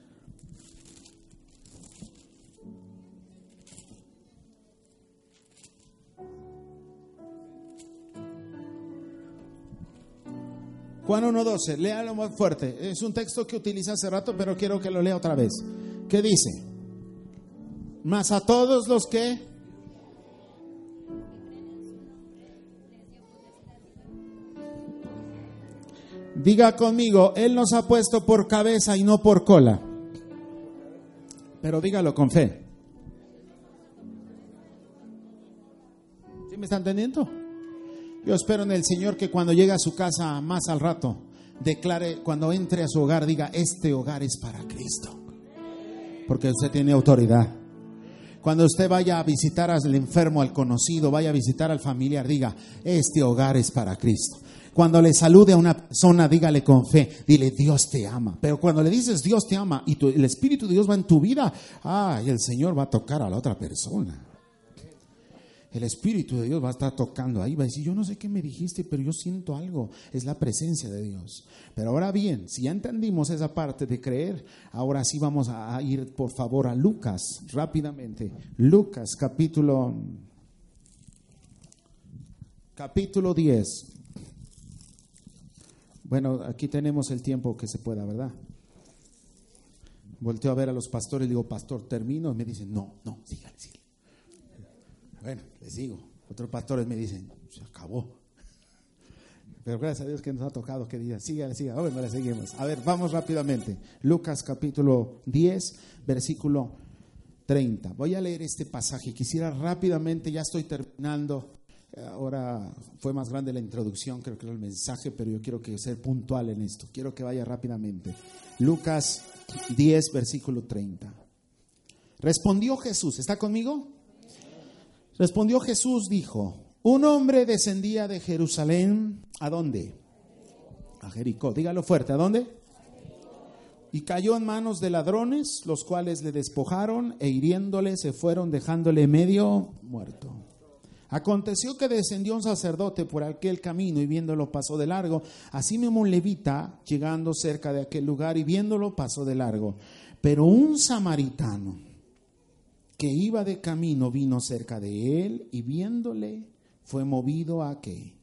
Juan 1.12, léalo más fuerte. Es un texto que utilicé hace rato, pero quiero que lo lea otra vez. ¿Qué dice? Más a todos los que... Diga conmigo, Él nos ha puesto por cabeza y no por cola. Pero dígalo con fe. ¿Sí me está entendiendo? Yo espero en el Señor que cuando llegue a su casa más al rato, declare, cuando entre a su hogar, diga, este hogar es para Cristo. Porque usted tiene autoridad. Cuando usted vaya a visitar al enfermo, al conocido, vaya a visitar al familiar, diga, este hogar es para Cristo. Cuando le salude a una persona, dígale con fe, dile Dios te ama. Pero cuando le dices Dios te ama y el Espíritu de Dios va en tu vida, ay, el Señor va a tocar a la otra persona. El Espíritu de Dios va a estar tocando ahí, va a decir, yo no sé qué me dijiste, pero yo siento algo, es la presencia de Dios. Pero ahora bien, si ya entendimos esa parte de creer, ahora sí vamos a ir por favor a Lucas rápidamente. Lucas capítulo capítulo 10. Bueno, aquí tenemos el tiempo que se pueda, ¿verdad? Volteo a ver a los pastores digo, pastor, termino. Y me dicen, no, no, sígale, sígale. Bueno, les digo. Otros pastores me dicen, se acabó. Pero gracias a Dios que nos ha tocado que diga. Bueno, le seguimos. A ver, vamos rápidamente. Lucas capítulo 10, versículo 30. Voy a leer este pasaje. Quisiera rápidamente, ya estoy terminando Ahora fue más grande la introducción, creo que era el mensaje, pero yo quiero que sea puntual en esto. Quiero que vaya rápidamente. Lucas 10, versículo 30. Respondió Jesús, ¿está conmigo? Respondió Jesús, dijo, un hombre descendía de Jerusalén, ¿a dónde? A Jericó, dígalo fuerte, ¿a dónde? Y cayó en manos de ladrones, los cuales le despojaron e hiriéndole se fueron dejándole medio muerto. Aconteció que descendió un sacerdote por aquel camino y viéndolo pasó de largo. Así mismo un levita, llegando cerca de aquel lugar y viéndolo pasó de largo. Pero un samaritano que iba de camino vino cerca de él y viéndole fue movido a qué?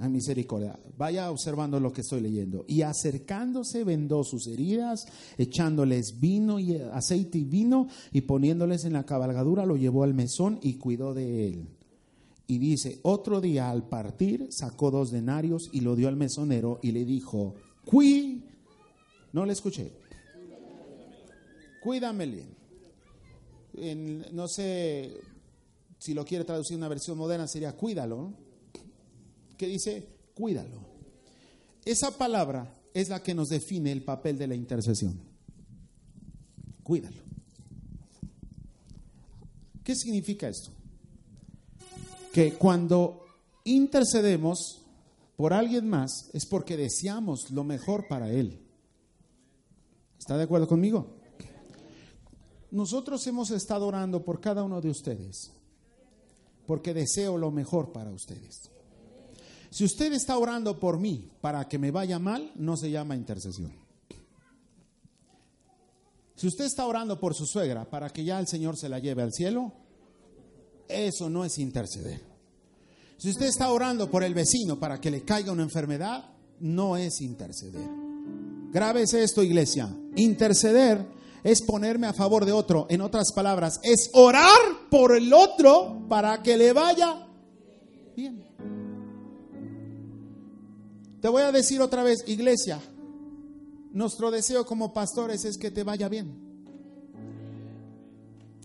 A misericordia. Vaya observando lo que estoy leyendo. Y acercándose vendó sus heridas, echándoles vino y aceite y vino y poniéndoles en la cabalgadura lo llevó al mesón y cuidó de él. Y dice, otro día al partir sacó dos denarios y lo dio al mesonero y le dijo, Cui, no le escuché, cuídamele. No sé si lo quiere traducir en una versión moderna, sería cuídalo. ¿Qué dice? Cuídalo. Esa palabra es la que nos define el papel de la intercesión. Cuídalo. ¿Qué significa esto? que cuando intercedemos por alguien más es porque deseamos lo mejor para él. ¿Está de acuerdo conmigo? Nosotros hemos estado orando por cada uno de ustedes porque deseo lo mejor para ustedes. Si usted está orando por mí para que me vaya mal, no se llama intercesión. Si usted está orando por su suegra para que ya el Señor se la lleve al cielo, eso no es interceder. Si usted está orando por el vecino para que le caiga una enfermedad, no es interceder. es esto, iglesia. Interceder es ponerme a favor de otro. En otras palabras, es orar por el otro para que le vaya bien. Te voy a decir otra vez, iglesia, nuestro deseo como pastores es que te vaya bien.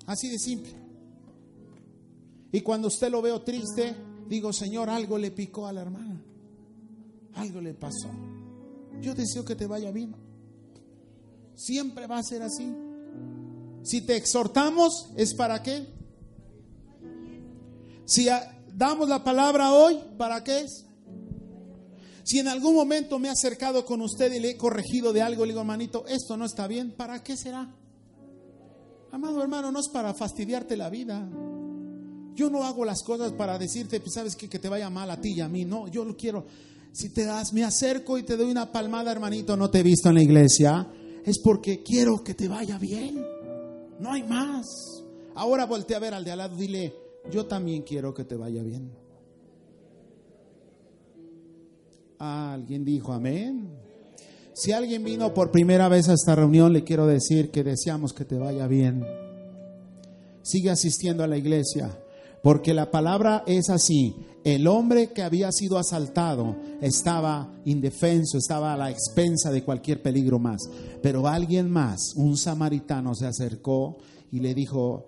Así de simple. Y cuando usted lo veo triste, digo, Señor, algo le picó a la hermana. Algo le pasó. Yo deseo que te vaya bien. Siempre va a ser así. Si te exhortamos, ¿es para qué? Si damos la palabra hoy, ¿para qué es? Si en algún momento me he acercado con usted y le he corregido de algo, le digo, hermanito, esto no está bien, ¿para qué será? Amado hermano, no es para fastidiarte la vida. Yo no hago las cosas para decirte, pues, sabes que, que te vaya mal a ti y a mí. No, yo lo quiero. Si te das, me acerco y te doy una palmada, hermanito, no te he visto en la iglesia, es porque quiero que te vaya bien. No hay más. Ahora voltea a ver al de al lado, dile, yo también quiero que te vaya bien. Alguien dijo amén. Si alguien vino por primera vez a esta reunión, le quiero decir que deseamos que te vaya bien. Sigue asistiendo a la iglesia. Porque la palabra es así. El hombre que había sido asaltado estaba indefenso, estaba a la expensa de cualquier peligro más. Pero alguien más, un samaritano, se acercó y le dijo,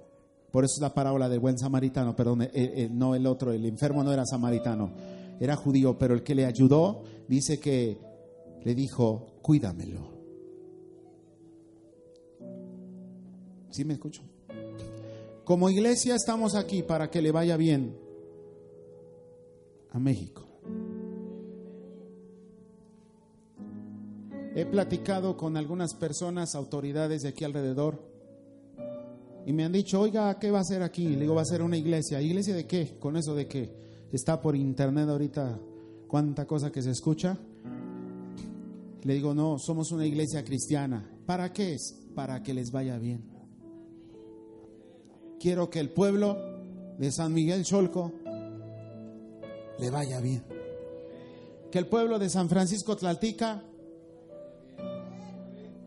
por eso es la parábola del buen samaritano, perdón, eh, eh, no el otro, el enfermo no era samaritano, era judío, pero el que le ayudó dice que le dijo, cuídamelo. ¿Sí me escucho? Como iglesia estamos aquí para que le vaya bien a México. He platicado con algunas personas, autoridades de aquí alrededor, y me han dicho, oiga, ¿qué va a hacer aquí? Le digo, va a ser una iglesia. ¿Iglesia de qué? Con eso de que está por internet ahorita, cuánta cosa que se escucha. Le digo, no, somos una iglesia cristiana. ¿Para qué es? Para que les vaya bien. Quiero que el pueblo de San Miguel Cholco le vaya bien. Que el pueblo de San Francisco Tlaltica,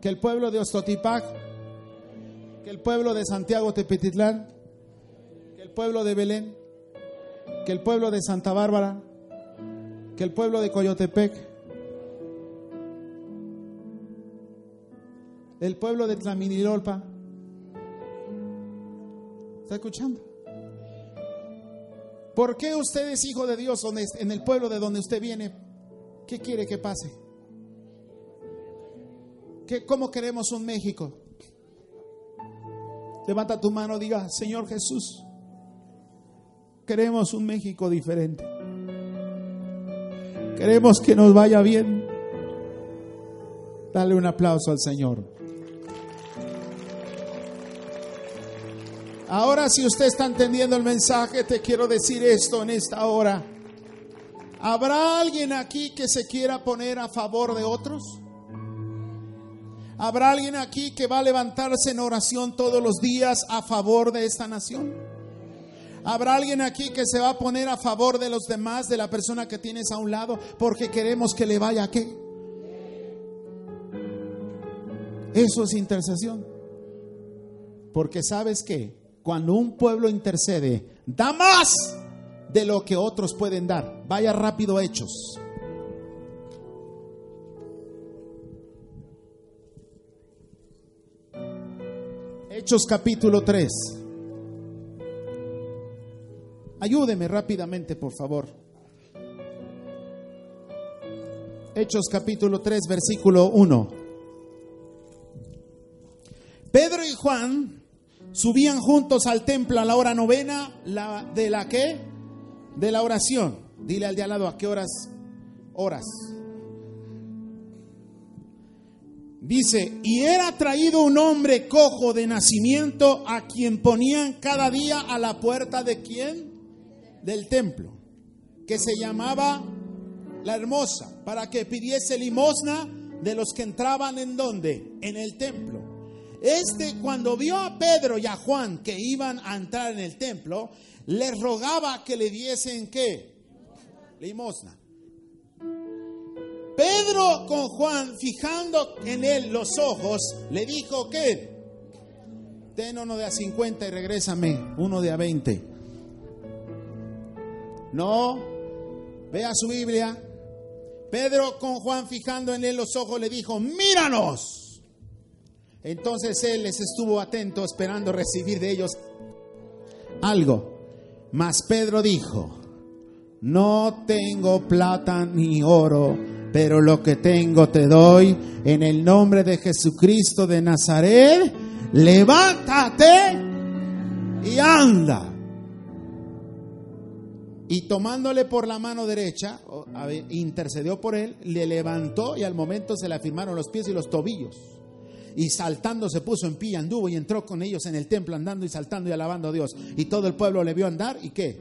que el pueblo de Ostotipac, que el pueblo de Santiago Tepetitlán, que el pueblo de Belén, que el pueblo de Santa Bárbara, que el pueblo de Coyotepec, el pueblo de Tlaminilolpa. ¿Está escuchando? ¿Por qué usted es hijo de Dios en el pueblo de donde usted viene? ¿Qué quiere que pase? ¿Qué, ¿Cómo queremos un México? Levanta tu mano, diga, Señor Jesús, queremos un México diferente. Queremos que nos vaya bien. Dale un aplauso al Señor. Ahora si usted está entendiendo el mensaje, te quiero decir esto en esta hora. ¿Habrá alguien aquí que se quiera poner a favor de otros? ¿Habrá alguien aquí que va a levantarse en oración todos los días a favor de esta nación? ¿Habrá alguien aquí que se va a poner a favor de los demás, de la persona que tienes a un lado, porque queremos que le vaya a qué? Eso es intercesión. Porque sabes que cuando un pueblo intercede, da más de lo que otros pueden dar. Vaya rápido hechos. Hechos capítulo 3. Ayúdeme rápidamente, por favor. Hechos capítulo 3, versículo 1. Pedro y Juan subían juntos al templo a la hora novena, la, ¿de la qué? De la oración. Dile al de al lado a qué horas, horas. Dice, y era traído un hombre cojo de nacimiento a quien ponían cada día a la puerta de quién? Del templo, que se llamaba la hermosa, para que pidiese limosna de los que entraban en donde? En el templo. Este cuando vio a Pedro y a Juan que iban a entrar en el templo, les rogaba que le diesen qué? Limosna. Pedro con Juan, fijando en él los ojos, le dijo que ten uno de a 50 y regrésame uno de a 20. No, vea su Biblia. Pedro con Juan, fijando en él los ojos, le dijo, míranos. Entonces él les estuvo atento, esperando recibir de ellos algo. Mas Pedro dijo, no tengo plata ni oro pero lo que tengo te doy en el nombre de Jesucristo de Nazaret. Levántate y anda. Y tomándole por la mano derecha, intercedió por él, le levantó y al momento se le afirmaron los pies y los tobillos. Y saltando se puso en pie, anduvo y entró con ellos en el templo, andando y saltando y alabando a Dios. Y todo el pueblo le vio andar y qué?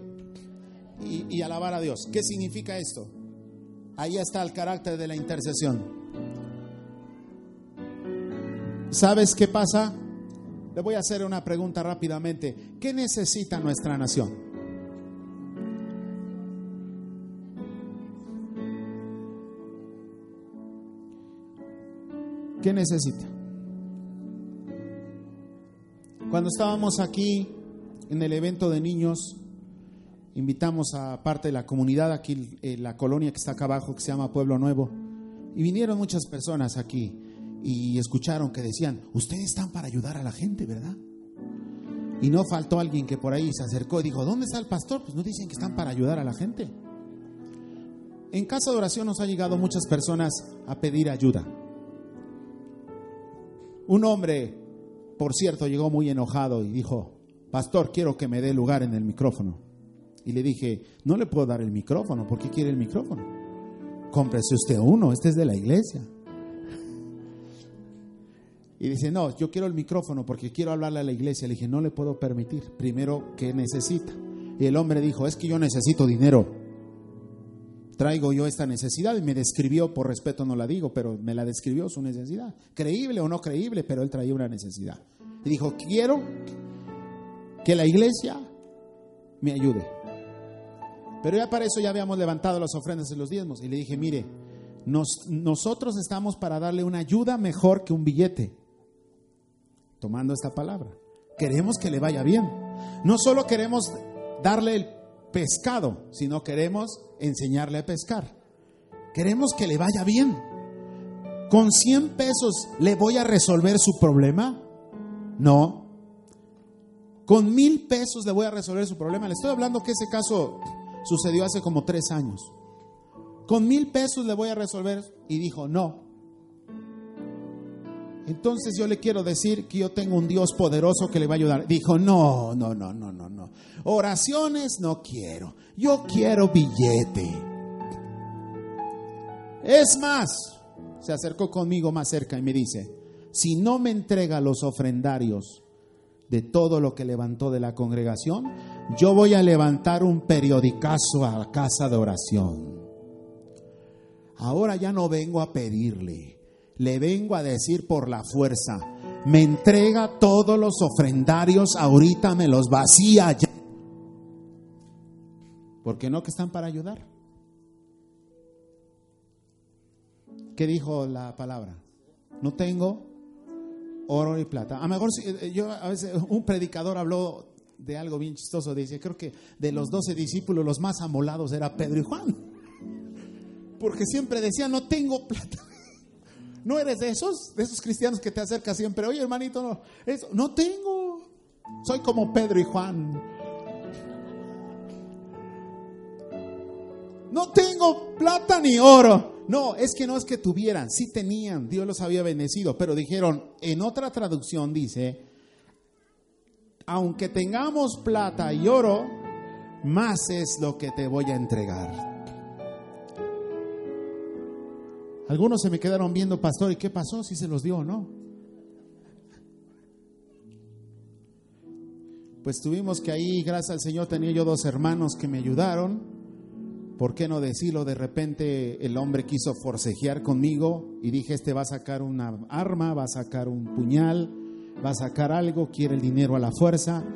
Y, y alabar a Dios. ¿Qué significa esto? Ahí está el carácter de la intercesión. ¿Sabes qué pasa? Le voy a hacer una pregunta rápidamente. ¿Qué necesita nuestra nación? ¿Qué necesita? Cuando estábamos aquí en el evento de niños, invitamos a parte de la comunidad aquí, en la colonia que está acá abajo, que se llama Pueblo Nuevo, y vinieron muchas personas aquí y escucharon que decían, ustedes están para ayudar a la gente, ¿verdad? Y no faltó alguien que por ahí se acercó y dijo, ¿dónde está el pastor? Pues no dicen que están para ayudar a la gente. En casa de oración nos ha llegado muchas personas a pedir ayuda. Un hombre, por cierto, llegó muy enojado y dijo, pastor, quiero que me dé lugar en el micrófono. Y le dije, no le puedo dar el micrófono, ¿por qué quiere el micrófono? Cómprese usted uno, este es de la iglesia. Y dice, no, yo quiero el micrófono porque quiero hablarle a la iglesia. Le dije, no le puedo permitir. Primero, ¿qué necesita? Y el hombre dijo, es que yo necesito dinero. Traigo yo esta necesidad y me describió, por respeto no la digo, pero me la describió su necesidad. Creíble o no creíble, pero él traía una necesidad. Y dijo, quiero que la iglesia me ayude. Pero ya para eso ya habíamos levantado las ofrendas y los diezmos. Y le dije, mire, nosotros estamos para darle una ayuda mejor que un billete. Tomando esta palabra. Queremos que le vaya bien. No solo queremos darle el pescado, sino queremos enseñarle a pescar. Queremos que le vaya bien. ¿Con 100 pesos le voy a resolver su problema? No. Con mil pesos le voy a resolver su problema. Le estoy hablando que ese caso sucedió hace como tres años. Con mil pesos le voy a resolver. Y dijo, no. Entonces yo le quiero decir que yo tengo un Dios poderoso que le va a ayudar. Dijo, no, no, no, no, no, no. Oraciones no quiero. Yo quiero billete. Es más, se acercó conmigo más cerca y me dice, si no me entrega los ofrendarios de todo lo que levantó de la congregación, yo voy a levantar un periodicazo a la casa de oración. Ahora ya no vengo a pedirle, le vengo a decir por la fuerza, me entrega todos los ofrendarios, ahorita me los vacía ya. Porque no que están para ayudar. ¿Qué dijo la palabra? No tengo oro y plata. A lo mejor eh, yo a veces un predicador habló de algo bien chistoso. Dice, creo que de los doce discípulos los más amolados era Pedro y Juan. Porque siempre decía, no tengo plata. ¿No eres de esos? De esos cristianos que te acercas siempre. Oye, hermanito, no, no tengo. Soy como Pedro y Juan. No tengo plata ni oro. No, es que no es que tuvieran, sí tenían, Dios los había bendecido, pero dijeron, en otra traducción dice, aunque tengamos plata y oro, más es lo que te voy a entregar. Algunos se me quedaron viendo, pastor, ¿y qué pasó? Si se los dio o no. Pues tuvimos que ahí, gracias al Señor, tenía yo dos hermanos que me ayudaron. ¿Por qué no decirlo? De repente el hombre quiso forcejear conmigo y dije, este va a sacar una arma, va a sacar un puñal, va a sacar algo, quiere el dinero a la fuerza.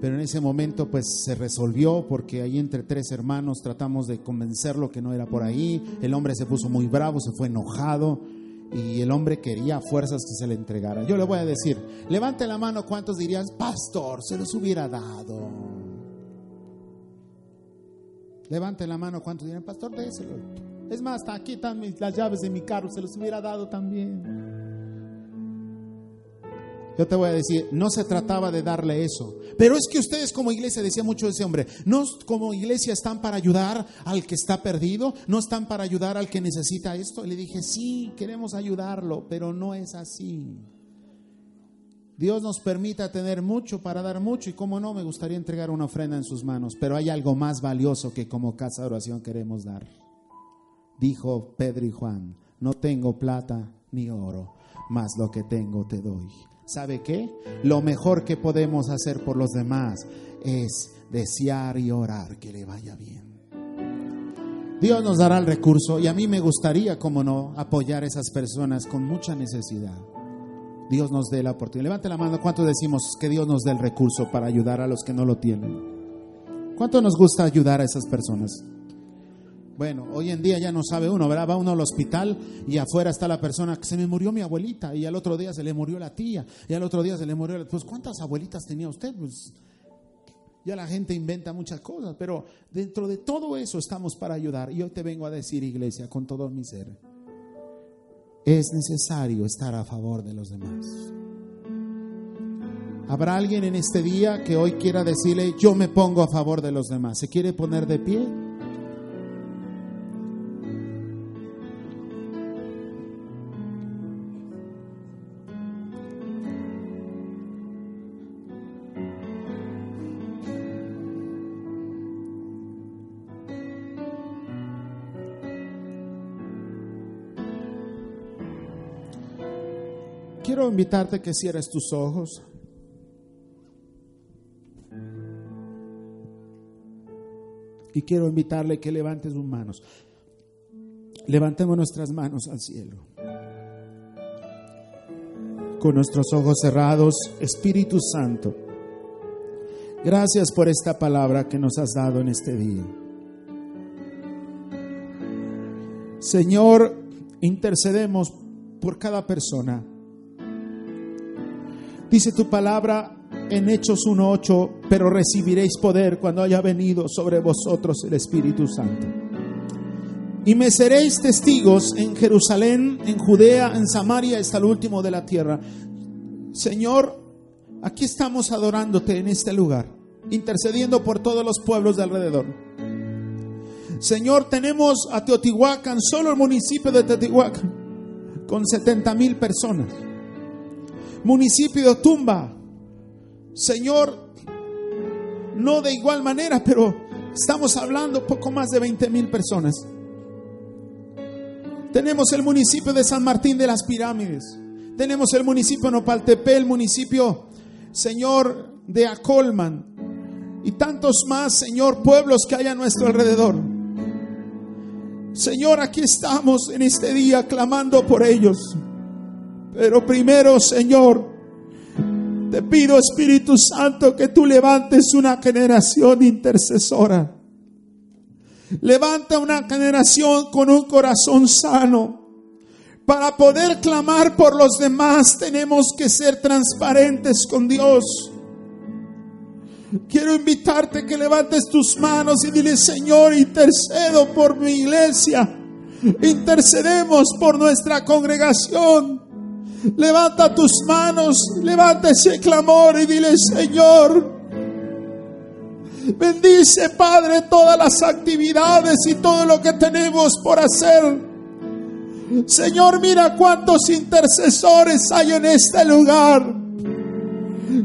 Pero en ese momento pues se resolvió porque ahí entre tres hermanos tratamos de convencerlo que no era por ahí. El hombre se puso muy bravo, se fue enojado y el hombre quería fuerzas que se le entregara. Yo le voy a decir, levante la mano, ¿cuántos dirían, pastor, se los hubiera dado? Levante la mano, ¿cuántos dirían, pastor, déselo? Es más, aquí están las llaves de mi carro, se los hubiera dado también. Yo te voy a decir, no se trataba de darle eso. Pero es que ustedes como iglesia, decía mucho ese hombre, no como iglesia están para ayudar al que está perdido, no están para ayudar al que necesita esto. Le dije, sí, queremos ayudarlo, pero no es así. Dios nos permita tener mucho para dar mucho y como no, me gustaría entregar una ofrenda en sus manos, pero hay algo más valioso que como casa de oración queremos dar. Dijo Pedro y Juan, no tengo plata ni oro, mas lo que tengo te doy. ¿Sabe qué? Lo mejor que podemos hacer por los demás es desear y orar que le vaya bien. Dios nos dará el recurso y a mí me gustaría, como no, apoyar a esas personas con mucha necesidad. Dios nos dé la oportunidad. Levante la mano, ¿cuánto decimos que Dios nos dé el recurso para ayudar a los que no lo tienen? ¿Cuánto nos gusta ayudar a esas personas? Bueno, hoy en día ya no sabe uno, ¿verdad? Va uno al hospital y afuera está la persona que se me murió mi abuelita y al otro día se le murió la tía y al otro día se le murió la... Pues ¿cuántas abuelitas tenía usted? Pues ya la gente inventa muchas cosas, pero dentro de todo eso estamos para ayudar. Y hoy te vengo a decir, iglesia, con todo mi ser, es necesario estar a favor de los demás. ¿Habrá alguien en este día que hoy quiera decirle, yo me pongo a favor de los demás? ¿Se quiere poner de pie? Quiero invitarte a que cierres tus ojos. Y quiero invitarle que levantes sus manos. Levantemos nuestras manos al cielo. Con nuestros ojos cerrados, Espíritu Santo, gracias por esta palabra que nos has dado en este día. Señor, intercedemos por cada persona. Dice tu palabra en Hechos 1.8, pero recibiréis poder cuando haya venido sobre vosotros el Espíritu Santo. Y me seréis testigos en Jerusalén, en Judea, en Samaria, hasta el último de la tierra. Señor, aquí estamos adorándote en este lugar, intercediendo por todos los pueblos de alrededor. Señor, tenemos a Teotihuacán, solo el municipio de Teotihuacán, con 70 mil personas. Municipio de Tumba, Señor, no de igual manera, pero estamos hablando poco más de 20 mil personas. Tenemos el municipio de San Martín de las Pirámides. Tenemos el municipio de Nopaltepe, el municipio, Señor, de Acolman. Y tantos más, Señor, pueblos que hay a nuestro alrededor. Señor, aquí estamos en este día clamando por ellos. Pero primero, Señor, te pido, Espíritu Santo, que tú levantes una generación intercesora Levanta una generación con un corazón sano. Para poder clamar por los demás tenemos que ser transparentes con Dios. Quiero invitarte que levantes tus manos y dile, Señor, intercedo por mi iglesia. Intercedemos por nuestra congregación. Levanta tus manos, levanta ese clamor y dile, Señor, Bendice, Padre, todas las actividades y todo lo que tenemos por hacer. Señor, mira cuántos intercesores hay en este lugar.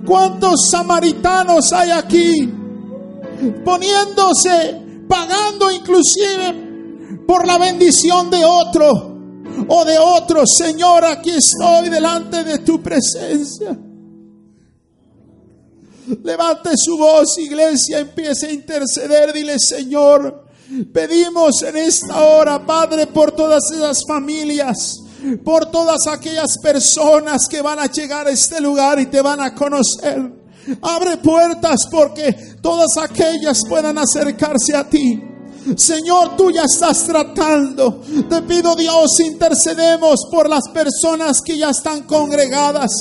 Cuántos samaritanos hay aquí. Poniéndose, pagando inclusive por la bendición de otro o de otro. Señor, aquí estoy delante de tu presencia. Levante su voz, iglesia, empiece a interceder. Dile, Señor, pedimos en esta hora, Padre, por todas esas familias, por todas aquellas personas que van a llegar a este lugar y te van a conocer. Abre puertas porque todas aquellas puedan acercarse a ti. Señor, tú ya estás tratando. Te pido Dios, intercedemos por las personas que ya están congregadas,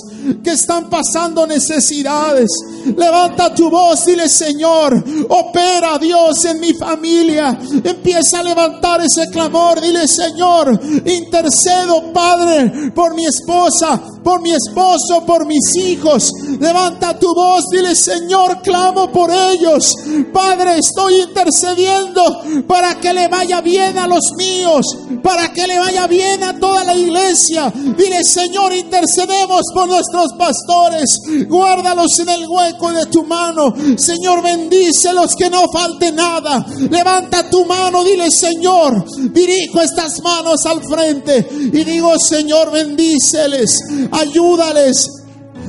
que están pasando necesidades. Levanta tu voz, dile Señor, opera Dios en mi familia. Empieza a levantar ese clamor, dile Señor, intercedo Padre por mi esposa, por mi esposo, por mis hijos. Levanta tu voz, dile Señor, clamo por ellos. Padre, estoy intercediendo para que le vaya bien a los míos, para que le vaya bien a toda la iglesia. Dile, Señor, intercedemos por nuestros pastores, guárdalos en el hueco de tu mano. Señor, bendícelos que no falte nada. Levanta tu mano, dile, Señor, dirijo estas manos al frente y digo, Señor, bendíceles, ayúdales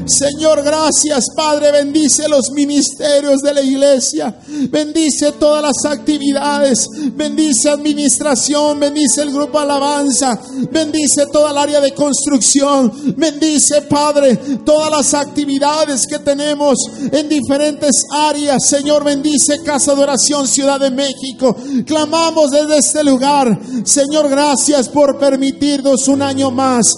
Señor, gracias, Padre. Bendice los ministerios de la iglesia. Bendice todas las actividades. Bendice administración. Bendice el grupo alabanza. Bendice toda el área de construcción. Bendice, Padre, todas las actividades que tenemos en diferentes áreas. Señor, bendice Casa de Oración Ciudad de México. Clamamos desde este lugar. Señor, gracias por permitirnos un año más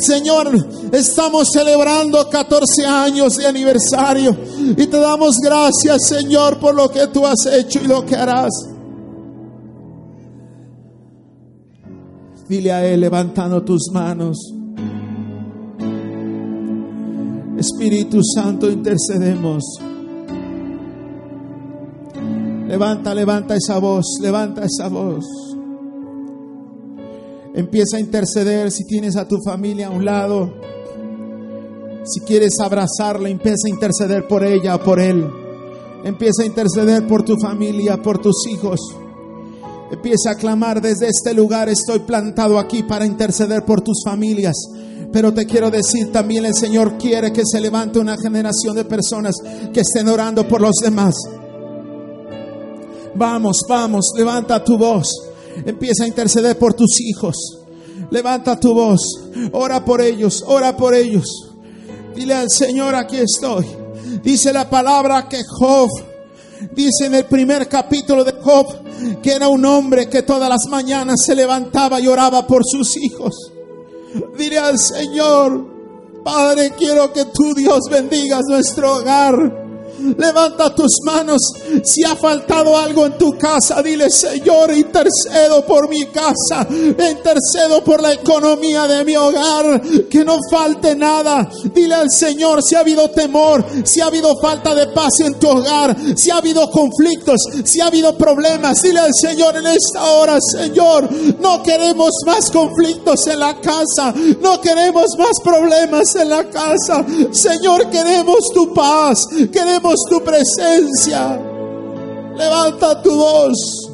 Señor, estamos celebrando 14 años de aniversario y te damos gracias, Señor, por lo que tú has hecho y lo que harás. Dile a Él levantando tus manos. Espíritu Santo, intercedemos. Levanta, levanta esa voz, levanta esa voz. Empieza a interceder si tienes a tu familia a un lado. Si quieres abrazarla, empieza a interceder por ella, por él. Empieza a interceder por tu familia, por tus hijos. Empieza a clamar desde este lugar. Estoy plantado aquí para interceder por tus familias. Pero te quiero decir, también el Señor quiere que se levante una generación de personas que estén orando por los demás. Vamos, vamos, levanta tu voz. Empieza a interceder por tus hijos. Levanta tu voz. Ora por ellos, ora por ellos. Dile al Señor, aquí estoy. Dice la palabra que Job, dice en el primer capítulo de Job, que era un hombre que todas las mañanas se levantaba y oraba por sus hijos. Dile al Señor, Padre, quiero que tú Dios bendigas nuestro hogar. Levanta tus manos. Si ha faltado algo en tu casa, dile, Señor, intercedo por mi casa. Intercedo por la economía de mi hogar. Que no falte nada. Dile al Señor si ha habido temor, si ha habido falta de paz en tu hogar, si ha habido conflictos, si ha habido problemas. Dile al Señor en esta hora, Señor, no queremos más conflictos en la casa. No queremos más problemas en la casa. Señor, queremos tu paz. Queremos tu presencia. Levanta tu voz.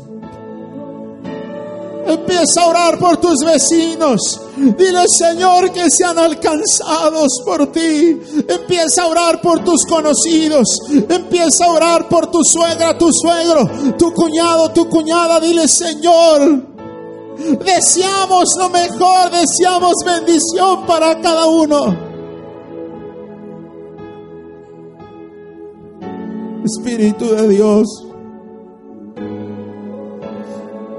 Empieza a orar por tus vecinos. Dile, Señor, que sean alcanzados por ti. Empieza a orar por tus conocidos. Empieza a orar por tu suegra, tu suegro, tu cuñado, tu cuñada. Dile, Señor, deseamos lo mejor, deseamos bendición para cada uno. Espíritu de Dios.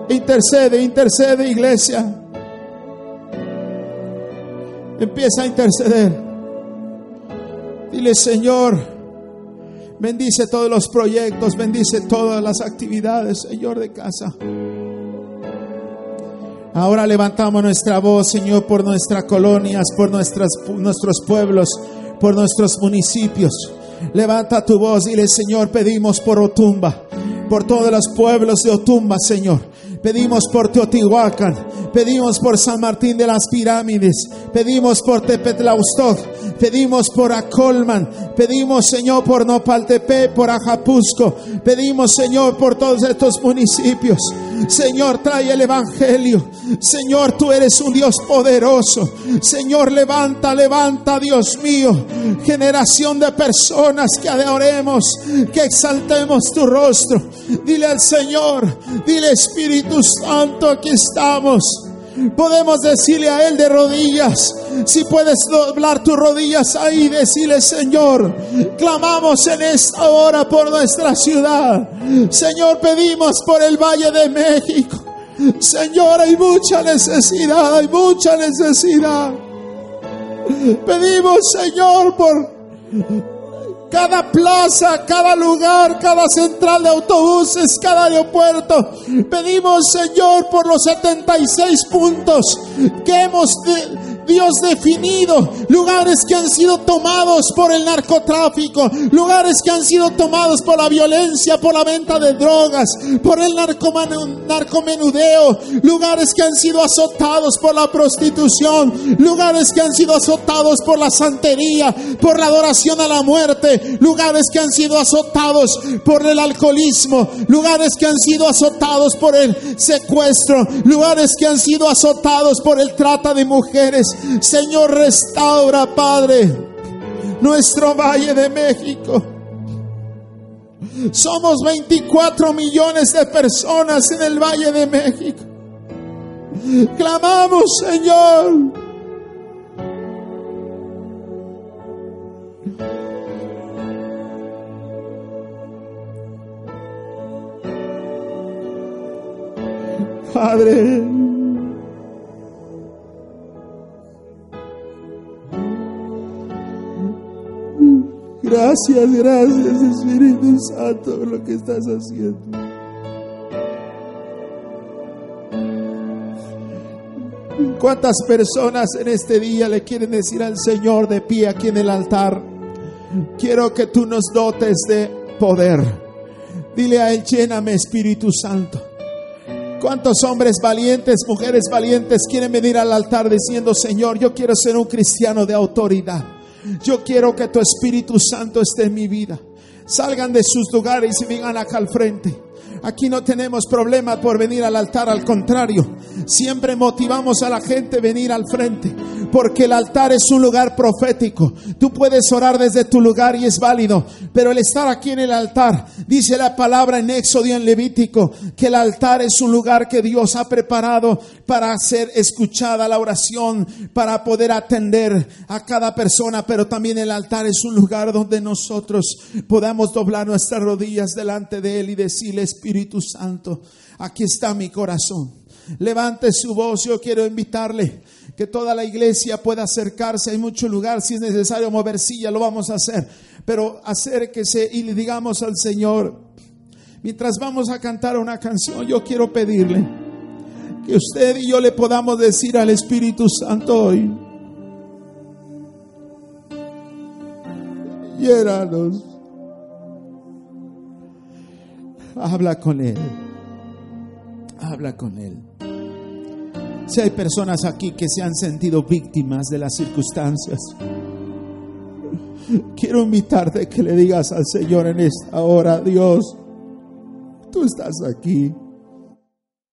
Intercede, intercede iglesia. Empieza a interceder. Dile, Señor, bendice todos los proyectos, bendice todas las actividades, Señor de casa. Ahora levantamos nuestra voz, Señor, por nuestras colonias, por nuestras, nuestros pueblos, por nuestros municipios. Levanta tu voz y dile, Señor, pedimos por Otumba, por todos los pueblos de Otumba, Señor. Pedimos por Teotihuacán, pedimos por San Martín de las Pirámides, pedimos por Tepetlaustog, pedimos por Acolman, pedimos Señor por Nopaltepe, por Ajapusco, pedimos Señor por todos estos municipios. Señor, trae el Evangelio. Señor, tú eres un Dios poderoso. Señor, levanta, levanta, Dios mío, generación de personas que adoremos, que exaltemos tu rostro. Dile al Señor, dile Espíritu Santo, aquí estamos. Podemos decirle a Él de rodillas, si puedes doblar tus rodillas ahí, decirle Señor, clamamos en esta hora por nuestra ciudad. Señor, pedimos por el Valle de México. Señor, hay mucha necesidad, hay mucha necesidad. Pedimos, Señor, por cada plaza, cada lugar, cada central de autobuses, cada aeropuerto. Pedimos, Señor, por los 76 puntos que hemos Dios definido, lugares que han sido tomados por el narcotráfico, lugares que han sido tomados por la violencia, por la venta de drogas, por el narcomenudeo, lugares que han sido azotados por la prostitución, lugares que han sido azotados por la santería, por la adoración a la muerte, lugares que han sido azotados por el alcoholismo, lugares que han sido azotados por el secuestro, lugares que han sido azotados por el trata de mujeres, Señor, restaura, Padre, nuestro Valle de México. Somos 24 millones de personas en el Valle de México. Clamamos, Señor. Padre, Gracias, gracias Espíritu Santo por lo que estás haciendo. ¿Cuántas personas en este día le quieren decir al Señor de pie aquí en el altar? Quiero que tú nos dotes de poder. Dile a Él, lléname Espíritu Santo. ¿Cuántos hombres valientes, mujeres valientes quieren venir al altar diciendo, Señor, yo quiero ser un cristiano de autoridad? Yo quiero que tu Espíritu Santo esté en mi vida. Salgan de sus lugares y vengan acá al frente. Aquí no tenemos problemas por venir al altar, al contrario, siempre motivamos a la gente a venir al frente, porque el altar es un lugar profético. Tú puedes orar desde tu lugar y es válido, pero el estar aquí en el altar, dice la palabra en Éxodo y en Levítico, que el altar es un lugar que Dios ha preparado para ser escuchada la oración, para poder atender a cada persona, pero también el altar es un lugar donde nosotros podamos doblar nuestras rodillas delante de Él y decirle, Espíritu, Santo, aquí está mi corazón. Levante su voz, yo quiero invitarle que toda la iglesia pueda acercarse. Hay mucho lugar, si es necesario mover silla, lo vamos a hacer. Pero acérquese y le digamos al Señor, mientras vamos a cantar una canción, yo quiero pedirle que usted y yo le podamos decir al Espíritu Santo hoy, hiéranos habla con Él. Habla con Él. Si hay personas aquí que se han sentido víctimas de las circunstancias, quiero invitarte que le digas al Señor en esta hora, Dios, tú estás aquí.